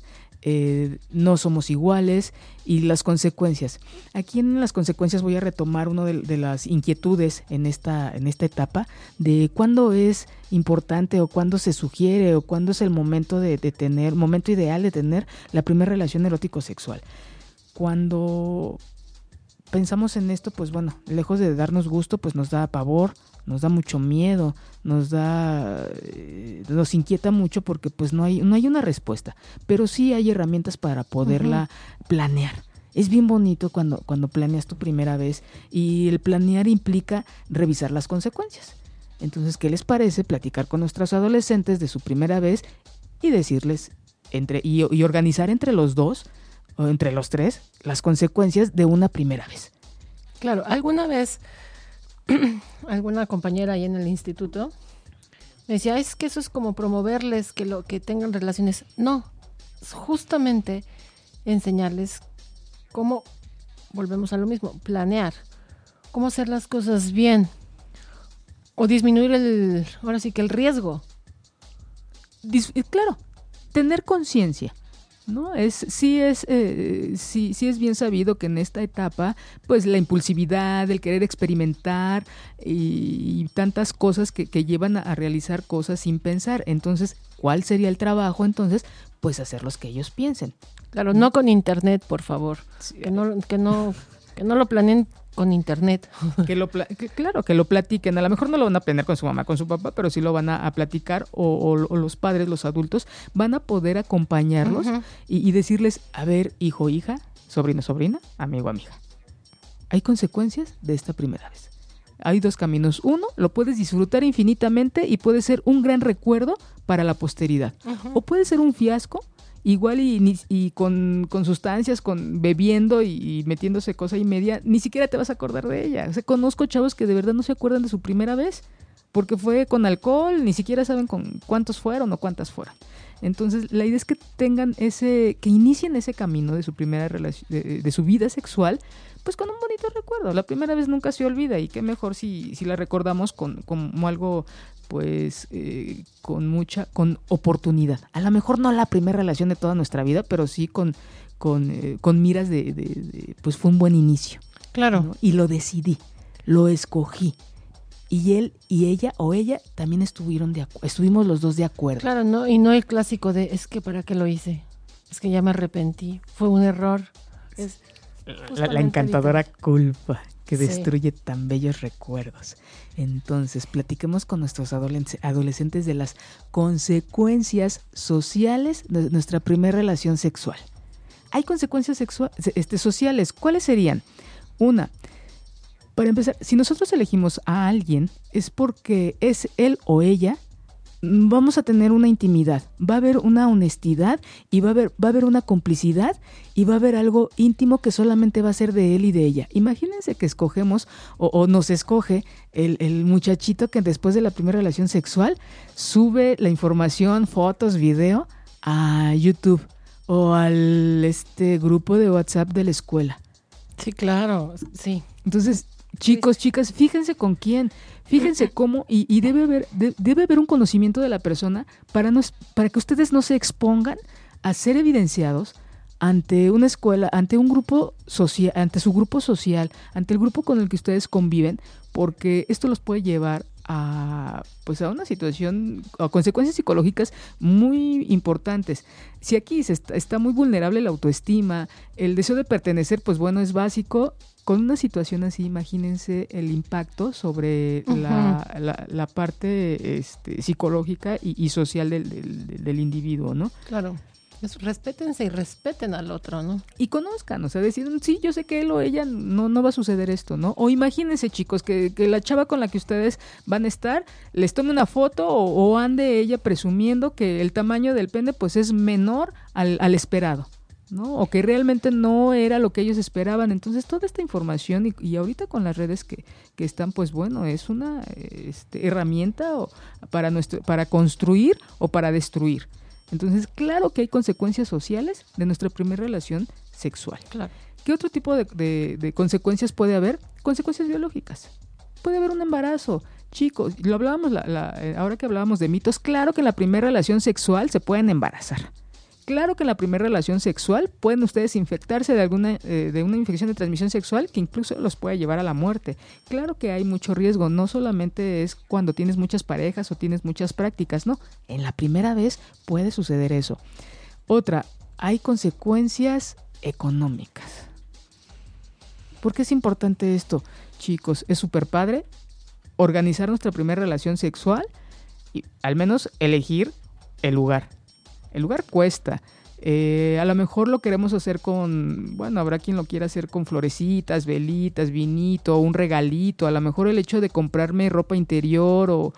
eh, no somos iguales y las consecuencias. Aquí en las consecuencias voy a retomar una de, las inquietudes en esta, en esta etapa de cuándo es importante o cuándo se sugiere o cuándo es el momento de, tener, momento ideal de tener la primera relación erótico sexual. Cuando pensamos en esto, pues bueno, lejos de darnos gusto, pues nos da pavor, nos da mucho miedo, nos da, eh, nos inquieta mucho porque pues no hay, no hay una respuesta, pero sí hay herramientas para poderla planear. Es bien bonito cuando, cuando planeas tu primera vez y el planear implica revisar las consecuencias. Entonces, ¿qué les parece platicar con nuestros adolescentes de su primera vez y decirles entre y, y organizar entre los dos o entre los tres las consecuencias de una primera vez? Claro, alguna vez alguna compañera ahí en el instituto me decía, es que eso es como promoverles que lo que tengan relaciones. No, es justamente enseñarles cómo, volvemos a lo mismo, planear, cómo hacer las cosas bien o disminuir el, ahora sí que el riesgo. claro, tener conciencia ¿no? Es, sí, es, eh, sí, sí es bien sabido que en esta etapa, pues la impulsividad, el querer experimentar y, tantas cosas que, que llevan a, realizar cosas sin pensar. Entonces, ¿cuál sería el trabajo? Entonces, pues hacer los que ellos piensen. Claro, no con internet, por favor. Que no, que no, que no lo planeen con internet. Que lo claro, que lo platiquen. A lo mejor no lo van a aprender con su mamá, con su papá, pero sí lo van a, platicar o, los padres, los adultos, van a poder acompañarlos y, decirles, a ver, hijo, hija, sobrino, sobrina, amigo, amiga. Hay consecuencias de esta primera vez. Hay dos caminos. Uno, lo puedes disfrutar infinitamente y puede ser un gran recuerdo para la posteridad. O puede ser un fiasco igual y, y con, sustancias, con bebiendo y, metiéndose cosa y media, ni siquiera te vas a acordar de ella. O sea, conozco chavos que de verdad no se acuerdan de su primera vez, porque fue con alcohol, ni siquiera saben con cuántos fueron o cuántas fueron. Entonces, la idea es que tengan ese, que inicien ese camino de su primera relación, de, su vida sexual, pues con un bonito recuerdo. La primera vez nunca se olvida y qué mejor si, si la recordamos con, como algo pues eh, con mucha, con oportunidad. A lo mejor no la primera relación de toda nuestra vida, pero sí con, con, eh, con miras de, pues fue un buen inicio. Claro. Y lo decidí, lo escogí. Y él y ella o ella también estuvieron de estuvimos los dos de acuerdo. Claro, no, y no el clásico de es que para qué lo hice, es que ya me arrepentí, fue un error. Es la encantadora culpa que destruye tan bellos recuerdos. Entonces, platiquemos con nuestros adolescentes de las consecuencias sociales de nuestra primera relación sexual. Hay consecuencias este, sociales. ¿Cuáles serían? Una, para empezar, si nosotros elegimos a alguien es porque es él o ella vamos a tener una intimidad, va a haber una honestidad y va a haber, va a haber una complicidad y va a haber algo íntimo que solamente va a ser de él y de ella. Imagínense que escogemos o, nos escoge el, el, muchachito que después de la primera relación sexual sube la información, fotos, video a YouTube o al este grupo de WhatsApp de la escuela. Sí, claro, sí. Entonces, chicos, chicas, fíjense con quién. Fíjense cómo, y, debe, haber, debe haber un conocimiento de la persona para, no, para que ustedes no se expongan a ser evidenciados ante una escuela, ante un grupo social, ante su grupo social, ante el grupo con el que ustedes conviven, porque esto los puede llevar a pues a una situación a consecuencias psicológicas muy importantes. Si aquí se está, está, muy vulnerable la autoestima, el deseo de pertenecer, pues bueno, es básico con una situación así, imagínense el impacto sobre la, la, parte este, psicológica y, social del, del, individuo, ¿no? Claro. respétense y respeten al otro, ¿no? Y conozcan, o sea, decir, sí, yo sé que él o ella no, no va a suceder esto, ¿no? O imagínense, chicos, que, que la chava con la que ustedes van a estar les tome una foto o, ande ella presumiendo que el tamaño del pene pues es menor al, al esperado. ¿No? O que realmente no era lo que ellos esperaban. Entonces, toda esta información, y, y ahorita con las redes que, que, están, pues bueno, es una este, herramienta para, nuestro, para construir o para destruir. Entonces, claro que hay consecuencias sociales de nuestra primera relación sexual. Claro. ¿Qué otro tipo de, de, de, consecuencias puede haber? Consecuencias biológicas. Puede haber un embarazo. Chicos, lo hablábamos la, la, eh, ahora que hablábamos de mitos, claro que en la primera relación sexual se pueden embarazar. Claro que en la primera relación sexual pueden ustedes infectarse de alguna eh, de una infección de transmisión sexual que incluso los puede llevar a la muerte. Claro que hay mucho riesgo, no solamente es cuando tienes muchas parejas o tienes muchas prácticas, no, en la primera vez puede suceder eso. Otra, hay consecuencias económicas. ¿Por qué es importante esto? Chicos, es súper padre organizar nuestra primera relación sexual y al menos elegir el lugar el lugar cuesta. Eh, a lo mejor lo queremos hacer con, bueno, habrá quien lo quiera hacer con florecitas, velitas, vinito, un regalito. A lo mejor el hecho de comprarme ropa interior o,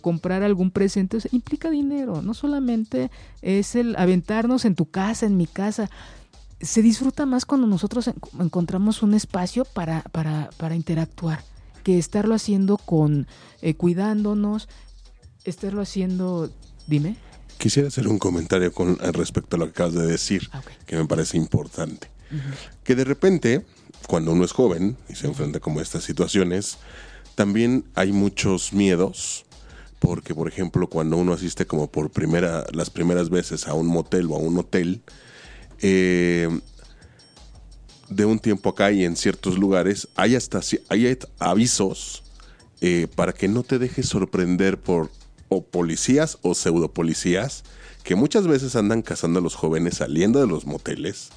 comprar algún presente implica dinero. No solamente es el aventarnos en tu casa, en mi casa. Se disfruta más cuando nosotros encontramos un espacio para, para, para interactuar que estarlo haciendo con, eh, cuidándonos, estarlo haciendo, dime. Quisiera hacer un comentario con respecto a lo que acabas de decir, okay. que me parece importante. Uh -huh. Que de repente, cuando uno es joven y se enfrenta como a estas situaciones, también hay muchos miedos, porque por ejemplo, cuando uno asiste como por primera, las primeras veces a un motel o a un hotel, eh, de un tiempo acá y en ciertos lugares hay hasta hay avisos eh, para que no te dejes sorprender por o policías o pseudo policías que muchas veces andan cazando a los jóvenes saliendo de los moteles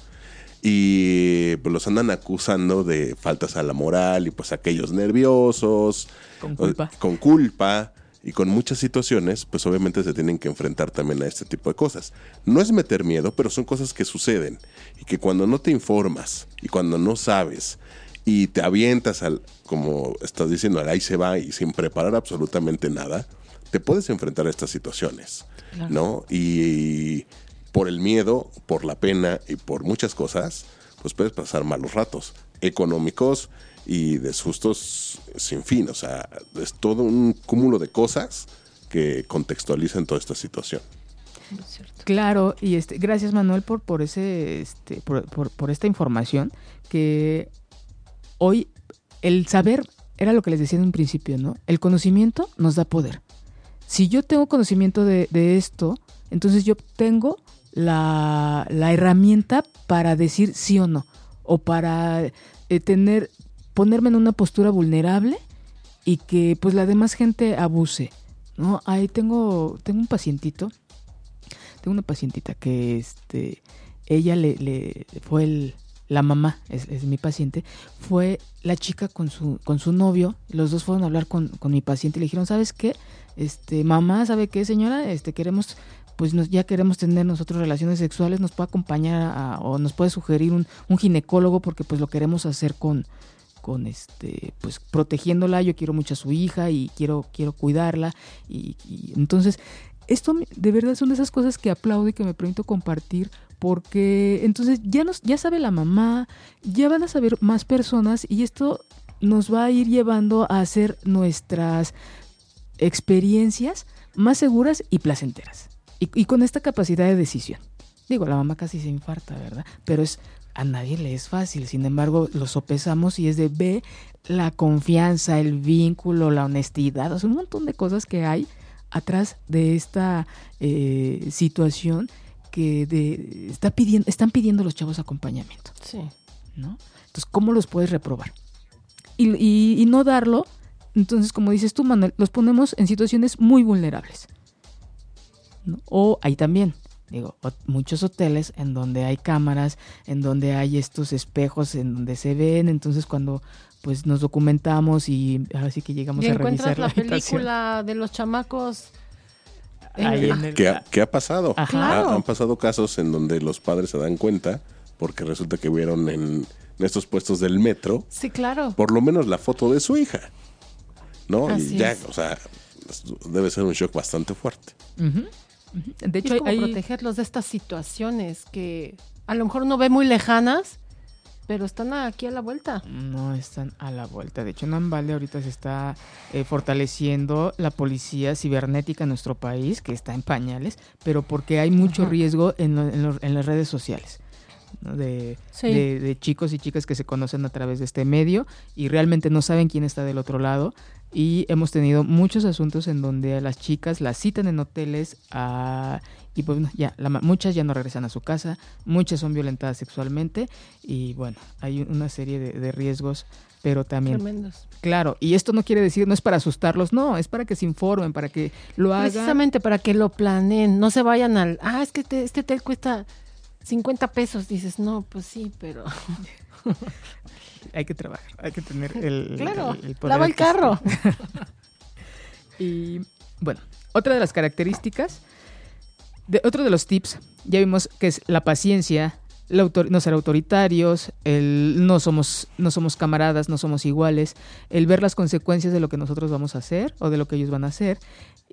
y pues, los andan acusando de faltas a la moral y pues aquellos nerviosos, con culpa. con culpa y con muchas situaciones, pues obviamente se tienen que enfrentar también a este tipo de cosas. No es meter miedo, pero son cosas que suceden y que cuando no te informas y cuando no sabes y te avientas al, como estás diciendo, al ahí se va y sin preparar absolutamente nada, te puedes enfrentar a estas situaciones, claro. ¿no? Y por el miedo, por la pena y por muchas cosas, pues puedes pasar malos ratos económicos y de sustos sin fin. O sea, es todo un cúmulo de cosas que contextualizan toda esta situación. Claro, y este, gracias Manuel por, por ese, este, por, por, por esta información que hoy el saber era lo que les decía en un principio, ¿no? El conocimiento nos da poder si yo tengo conocimiento de, de esto, entonces yo tengo la, la, herramienta para decir sí o no, o para eh, tener, ponerme en una postura vulnerable y que pues la demás gente abuse. ¿no? Ahí tengo, tengo un pacientito, tengo una pacientita que este, ella le, le fue el, la mamá, es, mi paciente, fue la chica con su, con su novio, los dos fueron a hablar con, con mi paciente y le dijeron, ¿sabes qué? este, mamá, ¿sabe qué, señora? Este, queremos, pues ya queremos tener nosotros relaciones sexuales, nos puede acompañar o nos puede sugerir un, un, ginecólogo porque pues lo queremos hacer con, con este, pues protegiéndola, yo quiero mucho a su hija y quiero, quiero cuidarla y, y entonces esto de verdad son de esas cosas que aplaudo y que me permito compartir porque entonces ya nos ya sabe la mamá, ya van a saber más personas y esto nos va a ir llevando a hacer nuestras experiencias más seguras y placenteras. Y, con esta capacidad de decisión. Digo, la mamá casi se infarta, ¿verdad? Pero es a nadie le es fácil. Sin embargo, lo sopesamos y es de ve la confianza, el vínculo, la honestidad, o sea, un montón de cosas que hay atrás de esta eh, situación que de, está pidiendo, están pidiendo los chavos acompañamiento. Sí. ¿no? Entonces, ¿cómo los puedes reprobar? Y, y, y no darlo entonces, como dices tú, Manuel, los ponemos en situaciones muy vulnerables. ¿no? O hay también, digo, muchos hoteles en donde hay cámaras, en donde hay estos espejos, en donde se ven, entonces cuando pues nos documentamos y así que llegamos y a revisar la, la película de los chamacos ¿Qué, ha, pasado? han pasado casos en donde los padres se dan cuenta porque resulta que vieron en, estos puestos del metro. Sí, claro. Por lo menos la foto de su hija. ¿No? y ya, o sea, debe ser un shock bastante fuerte. De hecho, hay protegerlos de estas situaciones que a lo mejor uno ve muy lejanas, pero están aquí a la vuelta. No están a la vuelta. De hecho, en Ambalde ahorita se está eh, fortaleciendo la policía cibernética en nuestro país, que está en pañales, pero porque hay mucho riesgo en, en, las redes sociales. De, de, chicos y chicas que se conocen a través de este medio y realmente no saben quién está del otro lado y hemos tenido muchos asuntos en donde a las chicas las citan en hoteles a, y pues ya muchas ya no regresan a su casa, muchas son violentadas sexualmente y bueno, hay una serie de, riesgos, pero también... Tremendos. Claro, y esto no quiere decir, no es para asustarlos, no, es para que se informen, para que lo hagan. Precisamente para que lo planeen, no se vayan al, ah, es que este hotel cuesta 50 pesos, dices, no, pues sí, pero... hay que trabajar, hay que tener el, claro, lava el carro. y bueno, otra de las características, de, otro de los tips, ya vimos que es la paciencia, no ser autoritarios, el no somos, no somos camaradas, no somos iguales, el ver las consecuencias de lo que nosotros vamos a hacer o de lo que ellos van a hacer,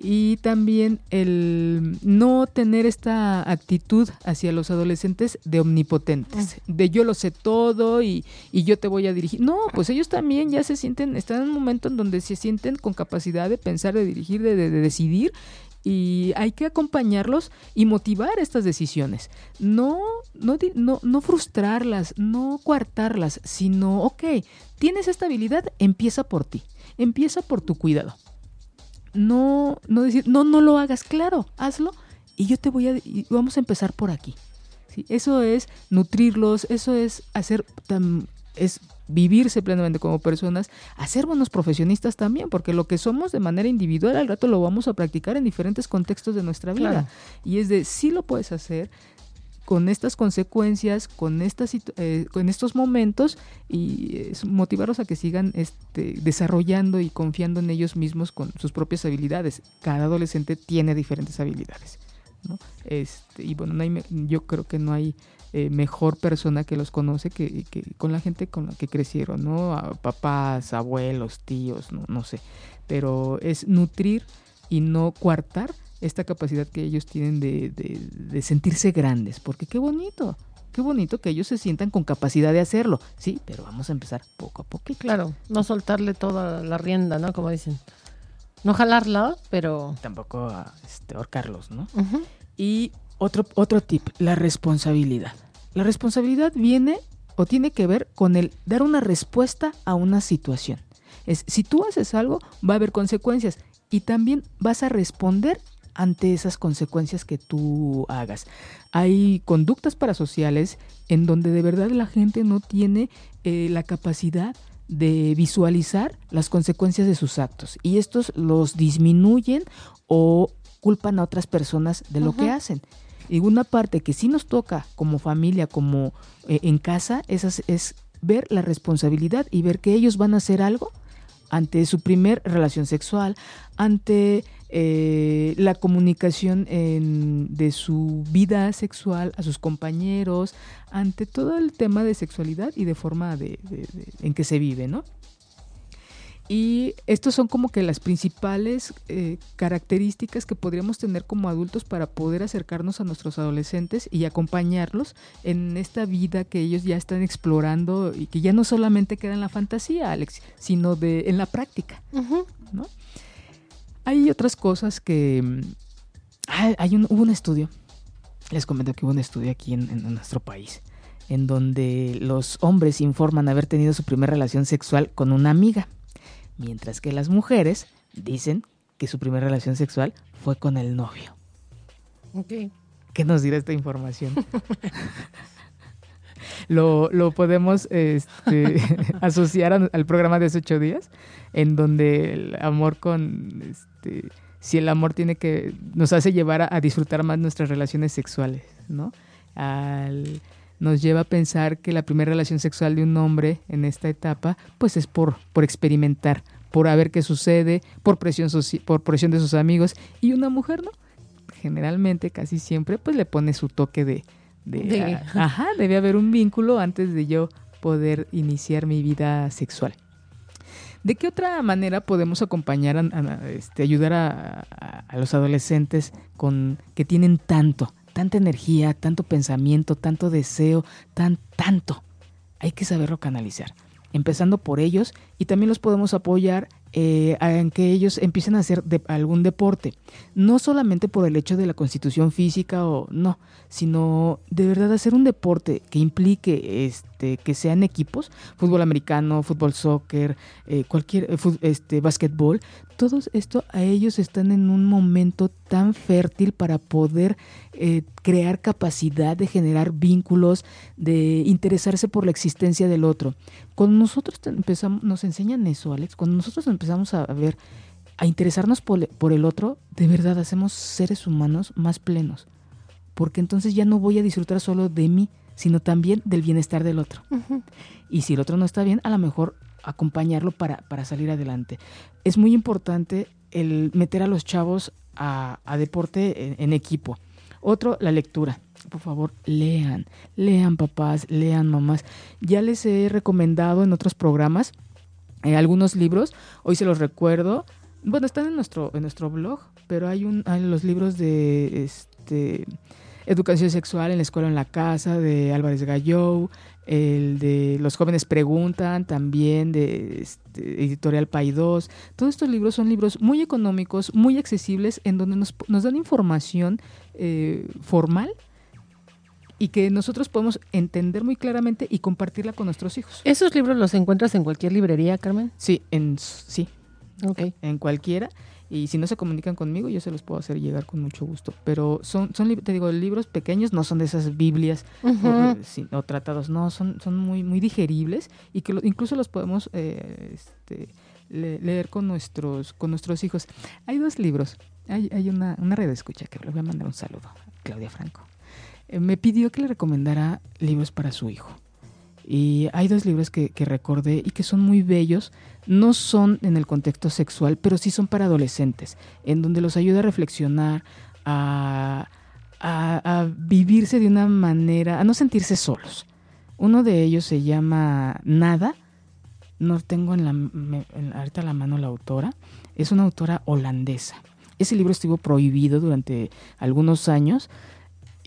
y también el no tener esta actitud hacia los adolescentes de omnipotentes, de yo lo sé todo y, y, yo te voy a dirigir. No, pues ellos también ya se sienten, están en un momento en donde se sienten con capacidad de pensar, de dirigir, de, de, decidir y hay que acompañarlos y motivar estas decisiones. No, no, no, no frustrarlas, no coartarlas, sino, ok, tienes esta habilidad, empieza por ti, empieza por tu cuidado no, no decir, no, no lo hagas, claro, hazlo y yo te voy a, vamos a empezar por aquí. Eso es nutrirlos, eso es hacer, es vivirse plenamente como personas, hacer buenos profesionistas también, porque lo que somos de manera individual al rato lo vamos a practicar en diferentes contextos de nuestra vida. Y es de, sí lo puedes hacer, con estas consecuencias, con, estas, eh, con estos momentos y motivarlos a que sigan este, desarrollando y confiando en ellos mismos con sus propias habilidades. Cada adolescente tiene diferentes habilidades. ¿no? Este, y bueno, no hay, yo creo que no hay eh, mejor persona que los conoce que, que, con la gente con la que crecieron, ¿no? papás, abuelos, tíos, no, no sé. Pero es nutrir y no coartar esta capacidad que ellos tienen de, de, sentirse grandes, porque qué bonito, qué bonito que ellos se sientan con capacidad de hacerlo, sí, pero vamos a empezar poco a poco. Claro, no soltarle toda la rienda, ¿no? Como dicen. No jalarla, pero... Tampoco este, ahorcarlos, ¿no? Y otro, otro tip, la responsabilidad. La responsabilidad viene o tiene que ver con el dar una respuesta a una situación. Es, si tú haces algo, va a haber consecuencias y también vas a responder ante esas consecuencias que tú hagas. Hay conductas parasociales en donde de verdad la gente no tiene eh, la capacidad de visualizar las consecuencias de sus actos y estos los disminuyen o culpan a otras personas de lo que hacen. Y una parte que sí nos toca como familia, como eh, en casa, es, es ver la responsabilidad y ver que ellos van a hacer algo ante su primer relación sexual, ante eh, la comunicación de su vida sexual a sus compañeros, ante todo el tema de sexualidad y de forma de, en que se vive, ¿no? Y estos son como que las principales eh, características que podríamos tener como adultos para poder acercarnos a nuestros adolescentes y acompañarlos en esta vida que ellos ya están explorando y que ya no solamente queda en la fantasía, Alex, sino de en la práctica, ¿no? Hay otras cosas que... Mm, hay un, hubo un estudio, les comento que hubo un estudio aquí en, nuestro país, en donde los hombres informan haber tenido su primera relación sexual con una amiga, mientras que las mujeres dicen que su primera relación sexual fue con el novio. ¿Qué nos dirá esta información? lo, podemos este, asociar al programa de hace ocho días, en donde el amor con este, si el amor tiene que nos hace llevar a, disfrutar más nuestras relaciones sexuales, ¿no? Nos lleva a pensar que la primera relación sexual de un hombre en esta etapa, pues es por, por experimentar, por ver qué sucede, por presión, por presión de sus amigos, y una mujer, ¿no? generalmente, casi siempre, pues le pone su toque de, de, ajá, debe haber un vínculo antes de yo poder iniciar mi vida sexual. ¿De qué otra manera podemos acompañar, a, este, ayudar a, a, los adolescentes con que tienen tanto, tanta energía, tanto pensamiento, tanto deseo, tan tanto? Hay que saberlo canalizar. Empezando por ellos y también los podemos apoyar eh, en que ellos empiecen a hacer algún deporte. No solamente por el hecho de la constitución física o no, sino de verdad hacer un deporte que implique este, que sean equipos, fútbol americano, fútbol soccer, eh, cualquier, eh, este, básquetbol, todo esto a ellos están en un momento tan fértil para poder eh, crear capacidad de generar vínculos, de interesarse por la existencia del otro. Cuando nosotros empezamos, nos enseñan eso, Alex, cuando nosotros empezamos a ver, a interesarnos por, por el otro, de verdad hacemos seres humanos más plenos. Porque entonces ya no voy a disfrutar solo de mí, sino también del bienestar del otro. Y si el otro no está bien, a lo mejor acompañarlo para, para salir adelante. Es muy importante el meter a los chavos a, deporte en, equipo. Otro, la lectura. Por favor, lean, lean papás, lean mamás. Ya les he recomendado en otros programas eh, algunos libros. Hoy se los recuerdo. Bueno, están en nuestro, en nuestro blog, pero hay, un, hay los libros de este, educación sexual en la escuela en la casa de Álvarez Gallou, el de Los jóvenes preguntan, también de este, Editorial Paidós. Todos estos libros son libros muy económicos, muy accesibles, en donde nos, dan información eh, formal y que nosotros podemos entender muy claramente y compartirla con nuestros hijos. ¿Esos libros los encuentras en cualquier librería, Carmen? Sí, en sí. Okay. En cualquiera. Y si no se comunican conmigo, yo se los puedo hacer llegar con mucho gusto. Pero son, son te digo, libros pequeños, no son de esas Biblias o, tratados, no, son, son muy, muy digeribles y que incluso los podemos eh, este, leer con nuestros, con nuestros hijos. Hay dos libros. Hay, hay una, una red de escucha que le voy a mandar un saludo, Claudia Franco. Eh, me pidió que le recomendara libros para su hijo. Y hay dos libros que, recordé y que son muy bellos. No son en el contexto sexual, pero sí son para adolescentes, en donde los ayuda a reflexionar, a, a, vivirse de una manera, a no sentirse solos. Uno de ellos se llama Nada. No tengo en la, en, ahorita la mano la autora. Es una autora holandesa. Ese libro estuvo prohibido durante algunos años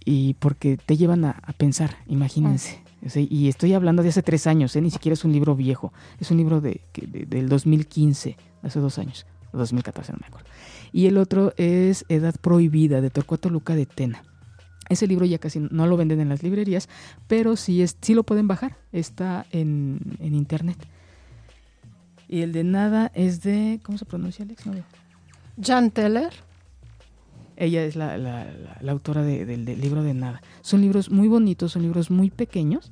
y porque te llevan a, pensar, imagínense. Y estoy hablando de hace tres años, ¿eh? ni siquiera es un libro viejo, es un libro de, del 2015, hace dos años, 2014, no me acuerdo. Y el otro es Edad Prohibida, de Torcuato Luca de Tena. Ese libro ya casi no lo venden en las librerías, pero sí, es, sí lo pueden bajar, está en, internet. Y el de Nada es de, ¿cómo se pronuncia Alex? Jan Teller. Ella es la, la, autora del libro de Nada. Son libros muy bonitos, son libros muy pequeños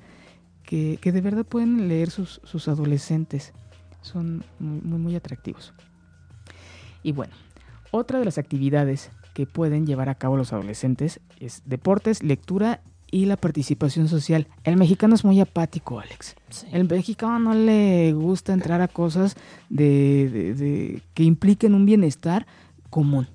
que, que de verdad pueden leer sus, sus adolescentes. Son muy, muy, atractivos. Y bueno, otra de las actividades que pueden llevar a cabo los adolescentes es deportes, lectura y la participación social. El mexicano es muy apático, Alex. El mexicano no le gusta entrar a cosas de, de, que impliquen un bienestar común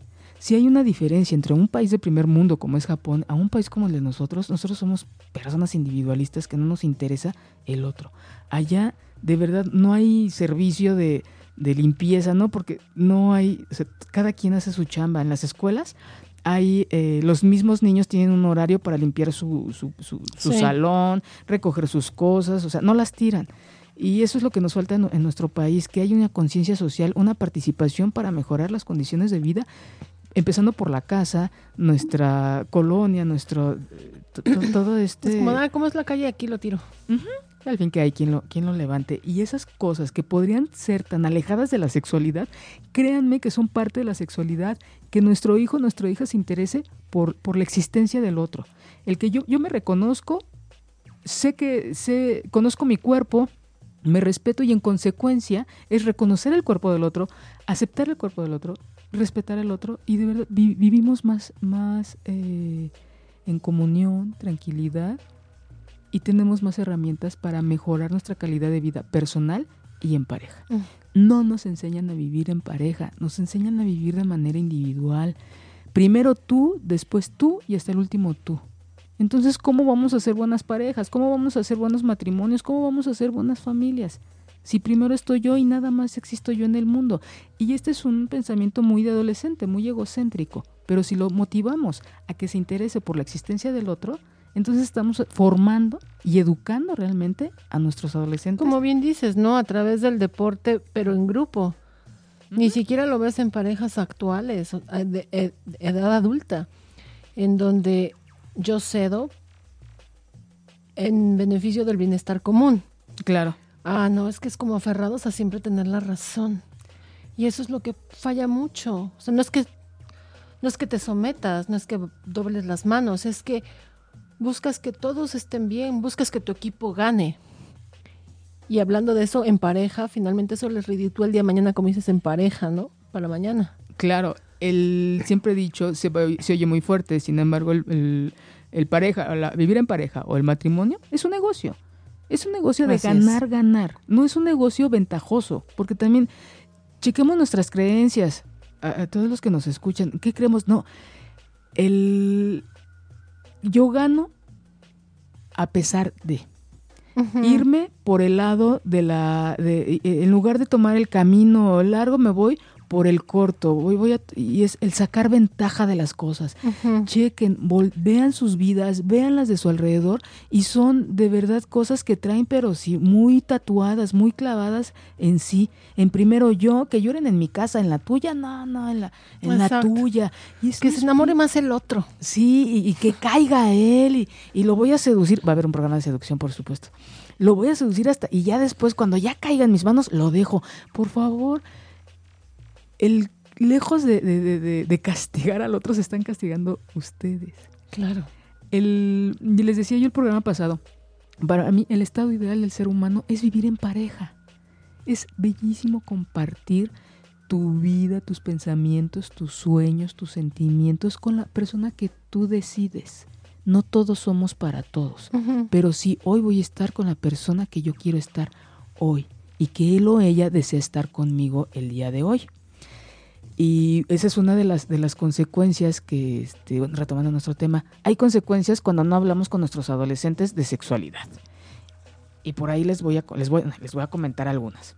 si hay una diferencia entre un país de primer mundo como es Japón a un país como el de nosotros, nosotros somos personas individualistas que no nos interesa el otro. Allá de verdad no hay servicio de, limpieza, ¿no? Porque no hay, cada quien hace su chamba. En las escuelas hay, eh, los mismos niños tienen un horario para limpiar su, su, su, salón, recoger sus cosas, o sea, no las tiran. Y eso es lo que nos falta en, nuestro país, que hay una conciencia social, una participación para mejorar las condiciones de vida empezando por la casa, nuestra colonia, nuestro todo este como, ah, ¿cómo es la calle? Aquí lo tiro. Al fin que hay quien lo, quien lo levante. Y esas cosas que podrían ser tan alejadas de la sexualidad, créanme que son parte de la sexualidad, que nuestro hijo, nuestra hija se interese por, por la existencia del otro. El que yo, yo me reconozco, sé que sé, conozco mi cuerpo, me respeto y en consecuencia es reconocer el cuerpo del otro, aceptar el cuerpo del otro respetar al otro y de verdad vivimos más, más eh, en comunión, tranquilidad y tenemos más herramientas para mejorar nuestra calidad de vida personal y en pareja. No nos enseñan a vivir en pareja, nos enseñan a vivir de manera individual. Primero tú, después tú y hasta el último tú. Entonces, ¿cómo vamos a ser buenas parejas? ¿Cómo vamos a hacer buenos matrimonios? ¿Cómo vamos a hacer buenas familias? Si primero estoy yo y nada más existo yo en el mundo. Y este es un pensamiento muy de adolescente, muy egocéntrico. Pero si lo motivamos a que se interese por la existencia del otro, entonces estamos formando y educando realmente a nuestros adolescentes. Como bien dices, ¿no? A través del deporte, pero en grupo. Ni siquiera lo ves en parejas actuales, eh, de eh, edad adulta, en donde yo cedo en beneficio del bienestar común. Claro. Ah, no, es que es como aferrados a siempre tener la razón. Y eso es lo que falla mucho. O sea, no es que no es que te sometas, no es que dobles las manos, es que buscas que todos estén bien, buscas que tu equipo gane. Y hablando de eso en pareja, finalmente eso les reditúa el día de mañana, como dices, en pareja, ¿no? Para mañana. Claro, el siempre dicho, se, oye muy fuerte, sin embargo, el, pareja, vivir en pareja o el matrimonio es un negocio. Es un negocio de ganar, ganar. No es un negocio ventajoso, porque también chequemos nuestras creencias. A, todos los que nos escuchan, ¿qué creemos? No, el yo gano a pesar de irme por el lado de la, de, en lugar de tomar el camino largo, me voy por el corto, voy, voy a, y es el sacar ventaja de las cosas. Chequen, vean sus vidas, vean las de su alrededor y son de verdad cosas que traen, pero sí, muy tatuadas, muy clavadas en sí. En primero yo, que lloren en mi casa, en la tuya, no, no, en la, en la tuya. Y es que se enamore más el otro. Sí, y, que caiga él y, y lo voy a seducir. Va a haber un programa de seducción, por supuesto. Lo voy a seducir hasta, y ya después, cuando ya caiga en mis manos, lo dejo. Por favor, el lejos de, castigar al otro, se están castigando ustedes. Claro. El, les decía yo el programa pasado, para mí el estado ideal del ser humano es vivir en pareja. Es bellísimo compartir tu vida, tus pensamientos, tus sueños, tus sentimientos con la persona que tú decides. No todos somos para todos, pero sí hoy voy a estar con la persona que yo quiero estar hoy y que él o ella desea estar conmigo el día de hoy. Y esa es una de las, de las consecuencias que, este, retomando nuestro tema, hay consecuencias cuando no hablamos con nuestros adolescentes de sexualidad. Y por ahí les voy a, les voy, les voy a comentar algunas.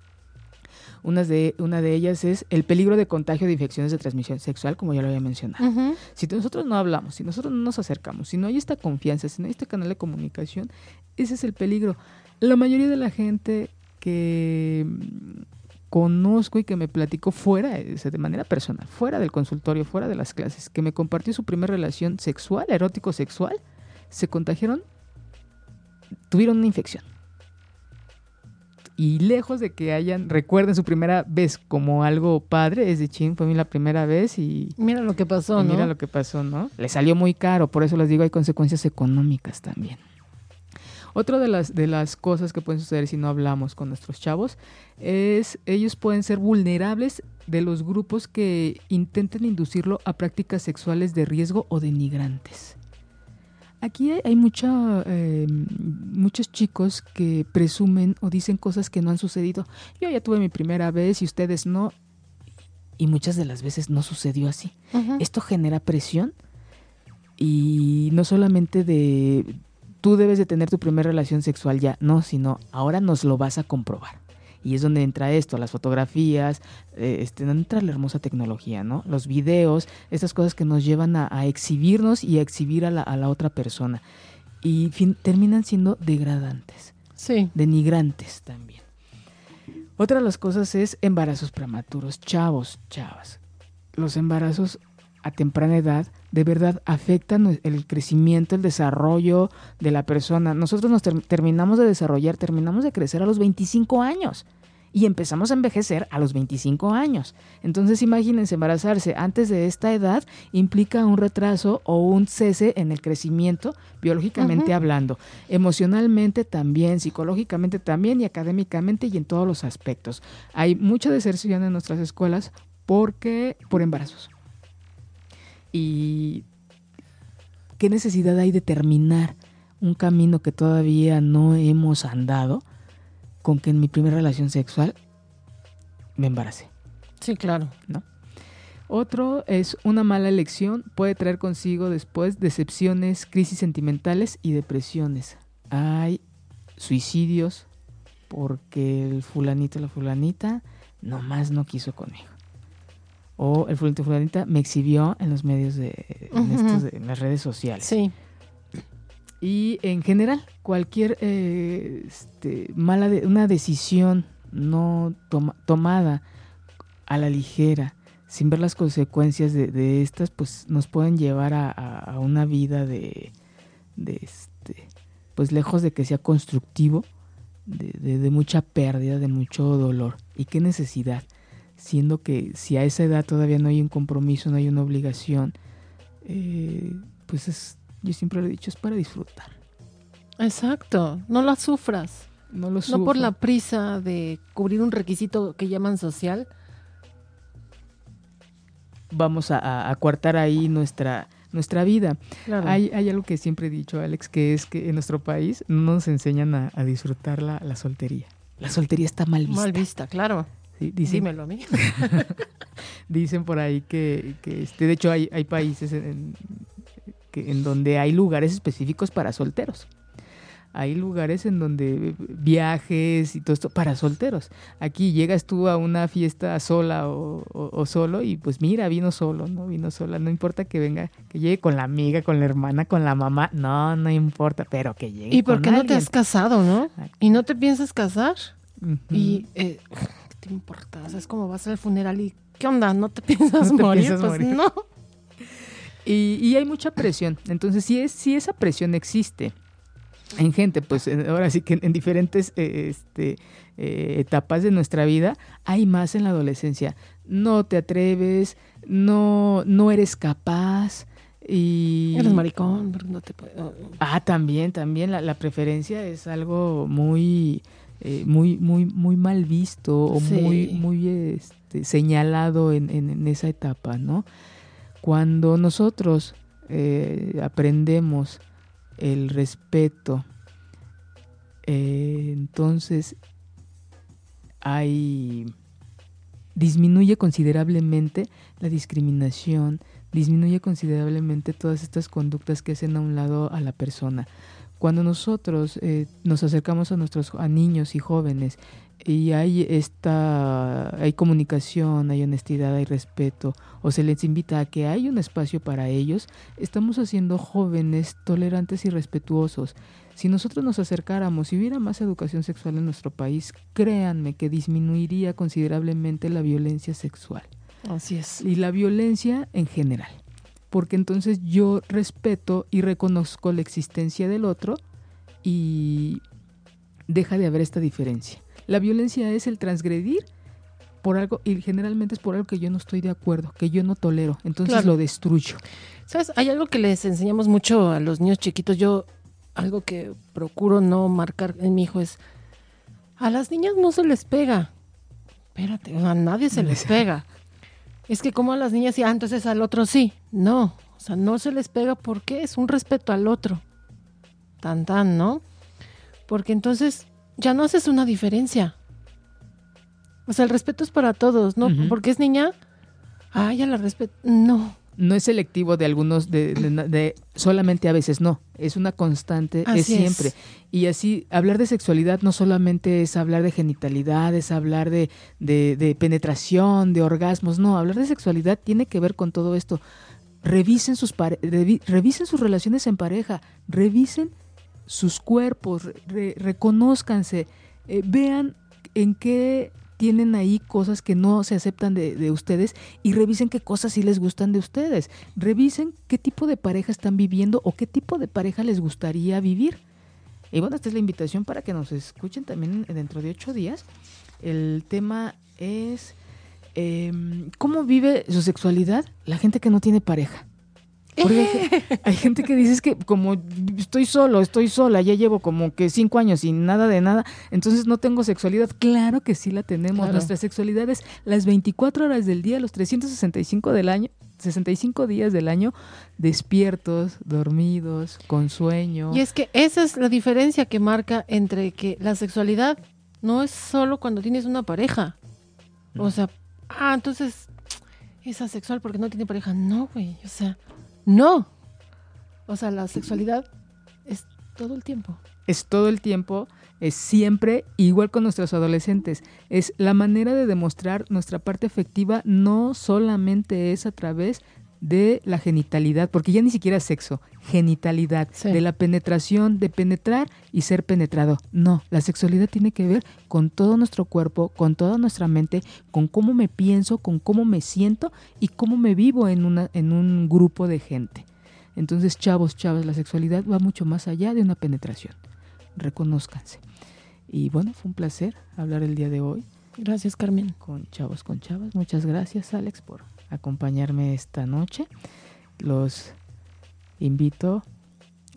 Una de, una de ellas es el peligro de contagio de infecciones de transmisión sexual, como ya lo había mencionado. Si nosotros no hablamos, si nosotros no nos acercamos, si no hay esta confianza, si no hay este canal de comunicación, ese es el peligro. La mayoría de la gente que conozco y que me platicó fuera, de manera personal, fuera del consultorio, fuera de las clases, que me compartió su primera relación sexual, erótico sexual, se contagiaron, tuvieron una infección. Y lejos de que hayan, recuerden su primera vez como algo padre, es de ching, fue la primera vez y... Mira lo que pasó, ¿no? Mira lo que pasó, ¿no? Le salió muy caro, por eso les digo, hay consecuencias económicas también. Otra de las, de las cosas que pueden suceder si no hablamos con nuestros chavos es ellos pueden ser vulnerables de los grupos que intenten inducirlo a prácticas sexuales de riesgo o denigrantes. Aquí hay, mucha, em, muchos chicos que presumen o dicen cosas que no han sucedido. Yo ya tuve mi primera vez y ustedes no. Y muchas de las veces no sucedió así. Esto genera presión y no solamente de, tú debes de tener tu primera relación sexual ya, no, sino ahora nos lo vas a comprobar. Y es donde entra esto, las fotografías, eh, este, entra la hermosa tecnología, ¿no? Los videos, estas cosas que nos llevan a, exhibirnos y a exhibir a la, a la otra persona. Y terminan siendo degradantes. Sí. Denigrantes también. Otra de las cosas es embarazos prematuros. Chavos, chavas. Los embarazos a temprana edad de verdad afectan el crecimiento, el desarrollo de la persona. Nosotros nos terminamos de desarrollar, terminamos de crecer a los 25 años y empezamos a envejecer a los 25 años. Entonces imagínense, embarazarse antes de esta edad implica un retraso o un cese en el crecimiento, biológicamente hablando, emocionalmente también, psicológicamente también y académicamente y en todos los aspectos. Hay mucha deserción en nuestras escuelas porque por embarazos. Y qué necesidad hay de terminar un camino que todavía no hemos andado con que en mi primera relación sexual me embaracé. Sí, claro. ¿No? Otro es una mala elección puede traer consigo después decepciones, crisis sentimentales y depresiones. Hay suicidios porque el fulanito la fulanita nomás no quiso conmigo. O el fulanita me exhibió en los medios de, en, estos de- en las redes sociales. Sí. Y en general, cualquier eh, este, mala de- una decisión no toma- tomada a la ligera, sin ver las consecuencias de, de estas, pues nos pueden llevar a, a- a una vida de, de este, pues lejos de que sea constructivo, de mucha pérdida, de mucho dolor. ¿Y qué necesidad? Siendo que si a esa edad todavía no hay un compromiso, no hay una obligación, eh, pues es, yo siempre lo he dicho, es para disfrutar. Exacto. No la sufras. No lo No por la prisa de cubrir un requisito que llaman social. Vamos a, a, a coartar ahí nuestra, nuestra vida. Claro. Hay, hay algo que siempre he dicho, Alex, que es que en nuestro país no nos enseñan a, a disfrutar la, la soltería. La soltería está mal vista. Mal vista, claro. Sí, dicen, Dímelo a mí. dicen por ahí que, que, este, de hecho hay, hay países en, que, en donde hay lugares específicos para solteros. Hay lugares en donde viajes y todo esto para solteros. Aquí llegas tú a una fiesta sola o, o- o solo y pues mira, vino solo, ¿no? Vino sola. No importa que venga, que llegue con la amiga, con la hermana, con la mamá. No, no importa, pero que llegue ¿Y por con qué no te has casado, no? ¿Y no te piensas casar? Ujú. Y, eh, ¿qué te importa? O sea, es como vas al funeral y, ¿qué onda? ¿No te piensas ¿No te morir? piensas pues morir? no. Y, y hay mucha presión. Entonces, si, es, si esa presión existe en gente, pues ahora sí que en, en diferentes eh, este, eh, etapas de nuestra vida, hay más en la adolescencia. No te atreves, no, no eres capaz. Y... Eres maricón, no te Ah, también, también la, la preferencia es algo muy, eh, muy, muy, muy mal visto o Sí. muy, muy este, señalado en, en- en esa etapa, ¿no? Cuando nosotros eh, aprendemos el respeto, eh, entonces hay disminuye considerablemente la discriminación, disminuye considerablemente todas estas conductas que hacen a un lado a la persona. Cuando nosotros eh, nos acercamos a nuestros a niños y jóvenes y hay esta hay comunicación, hay honestidad, hay respeto o se les invita a que hay un espacio para ellos, estamos haciendo jóvenes tolerantes y respetuosos. Si nosotros nos acercáramos y hubiera más educación sexual en nuestro país, créanme que disminuiría considerablemente la violencia sexual Así es. y la violencia en general. Porque entonces yo respeto y reconozco la existencia del otro y deja de haber esta diferencia. La violencia es el transgredir por algo y generalmente es por algo que yo no estoy de acuerdo, que yo no tolero, entonces Claro. lo destruyo. ¿Sabes? Hay algo que les enseñamos mucho a los niños chiquitos. Yo, algo que procuro no marcar en mi hijo es, a las niñas no se les pega. Espérate, a nadie se les pega. Es que como a las niñas, sí, ah, entonces al otro sí. No, o sea, no se les pega porque es un respeto al otro. Tan, tan, ¿no? Porque entonces ya no haces una diferencia. O sea, el respeto es para todos, ¿no? Porque es niña, ah, ya la respeto. No, No es selectivo de algunos, de, de- de- solamente a veces no, es una constante, es Así es. siempre. Y así, hablar de sexualidad no solamente es hablar de genitalidad, es hablar de, de, penetración, de orgasmos, no, hablar de sexualidad tiene que ver con todo esto. Revisen sus, pare- revi- revisen sus relaciones en pareja, revisen sus cuerpos, re- reconózcanse, eh, vean en qué tienen ahí cosas que no se aceptan de, de ustedes y revisen qué cosas sí les gustan de ustedes. Revisen qué tipo de pareja están viviendo o qué tipo de pareja les gustaría vivir. Y bueno, esta es la invitación para que nos escuchen también dentro de ocho días. El tema es em, cómo vive su sexualidad la gente que no tiene pareja. Porque hay, ge- hay gente que dice "Es que como estoy solo, estoy sola, ya llevo como que cinco años sin nada de nada, entonces no tengo sexualidad. Claro que sí la tenemos. Claro. Nuestra sexualidad es las 24 horas del día, los 365 del año, 65 días del año, despiertos, dormidos, con sueño. Y es que esa es la diferencia que marca entre que la sexualidad no es solo cuando tienes una pareja. O sea, ah, entonces es asexual porque no tiene pareja. No, güey, o sea, no. O sea, la sexualidad es todo el tiempo. Es todo el tiempo, es siempre igual con nuestros adolescentes. Es la manera de demostrar nuestra parte afectiva no solamente es a través de la genitalidad, porque ya ni siquiera es sexo, genitalidad, de la penetración, de penetrar y ser penetrado. No, la sexualidad tiene que ver con todo nuestro cuerpo, con toda nuestra mente, con cómo me pienso, con cómo me siento y cómo me vivo en, una, en un grupo de gente. Entonces, chavos, chavos, la sexualidad va mucho más allá de una penetración. Reconózcanse. Y bueno, fue un placer hablar el día de hoy. Gracias, Carmen. Con chavos, con chavas. Muchas gracias, Alex, por acompañarme esta noche. Los invito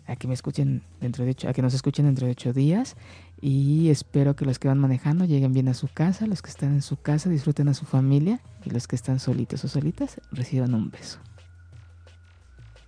a que me escuchen dentro de ocho, a que nos escuchen dentro de ocho días y espero que los que van manejando lleguen bien a su casa, los que están en su casa disfruten a su familia y los que están solitos o solitas reciban un beso.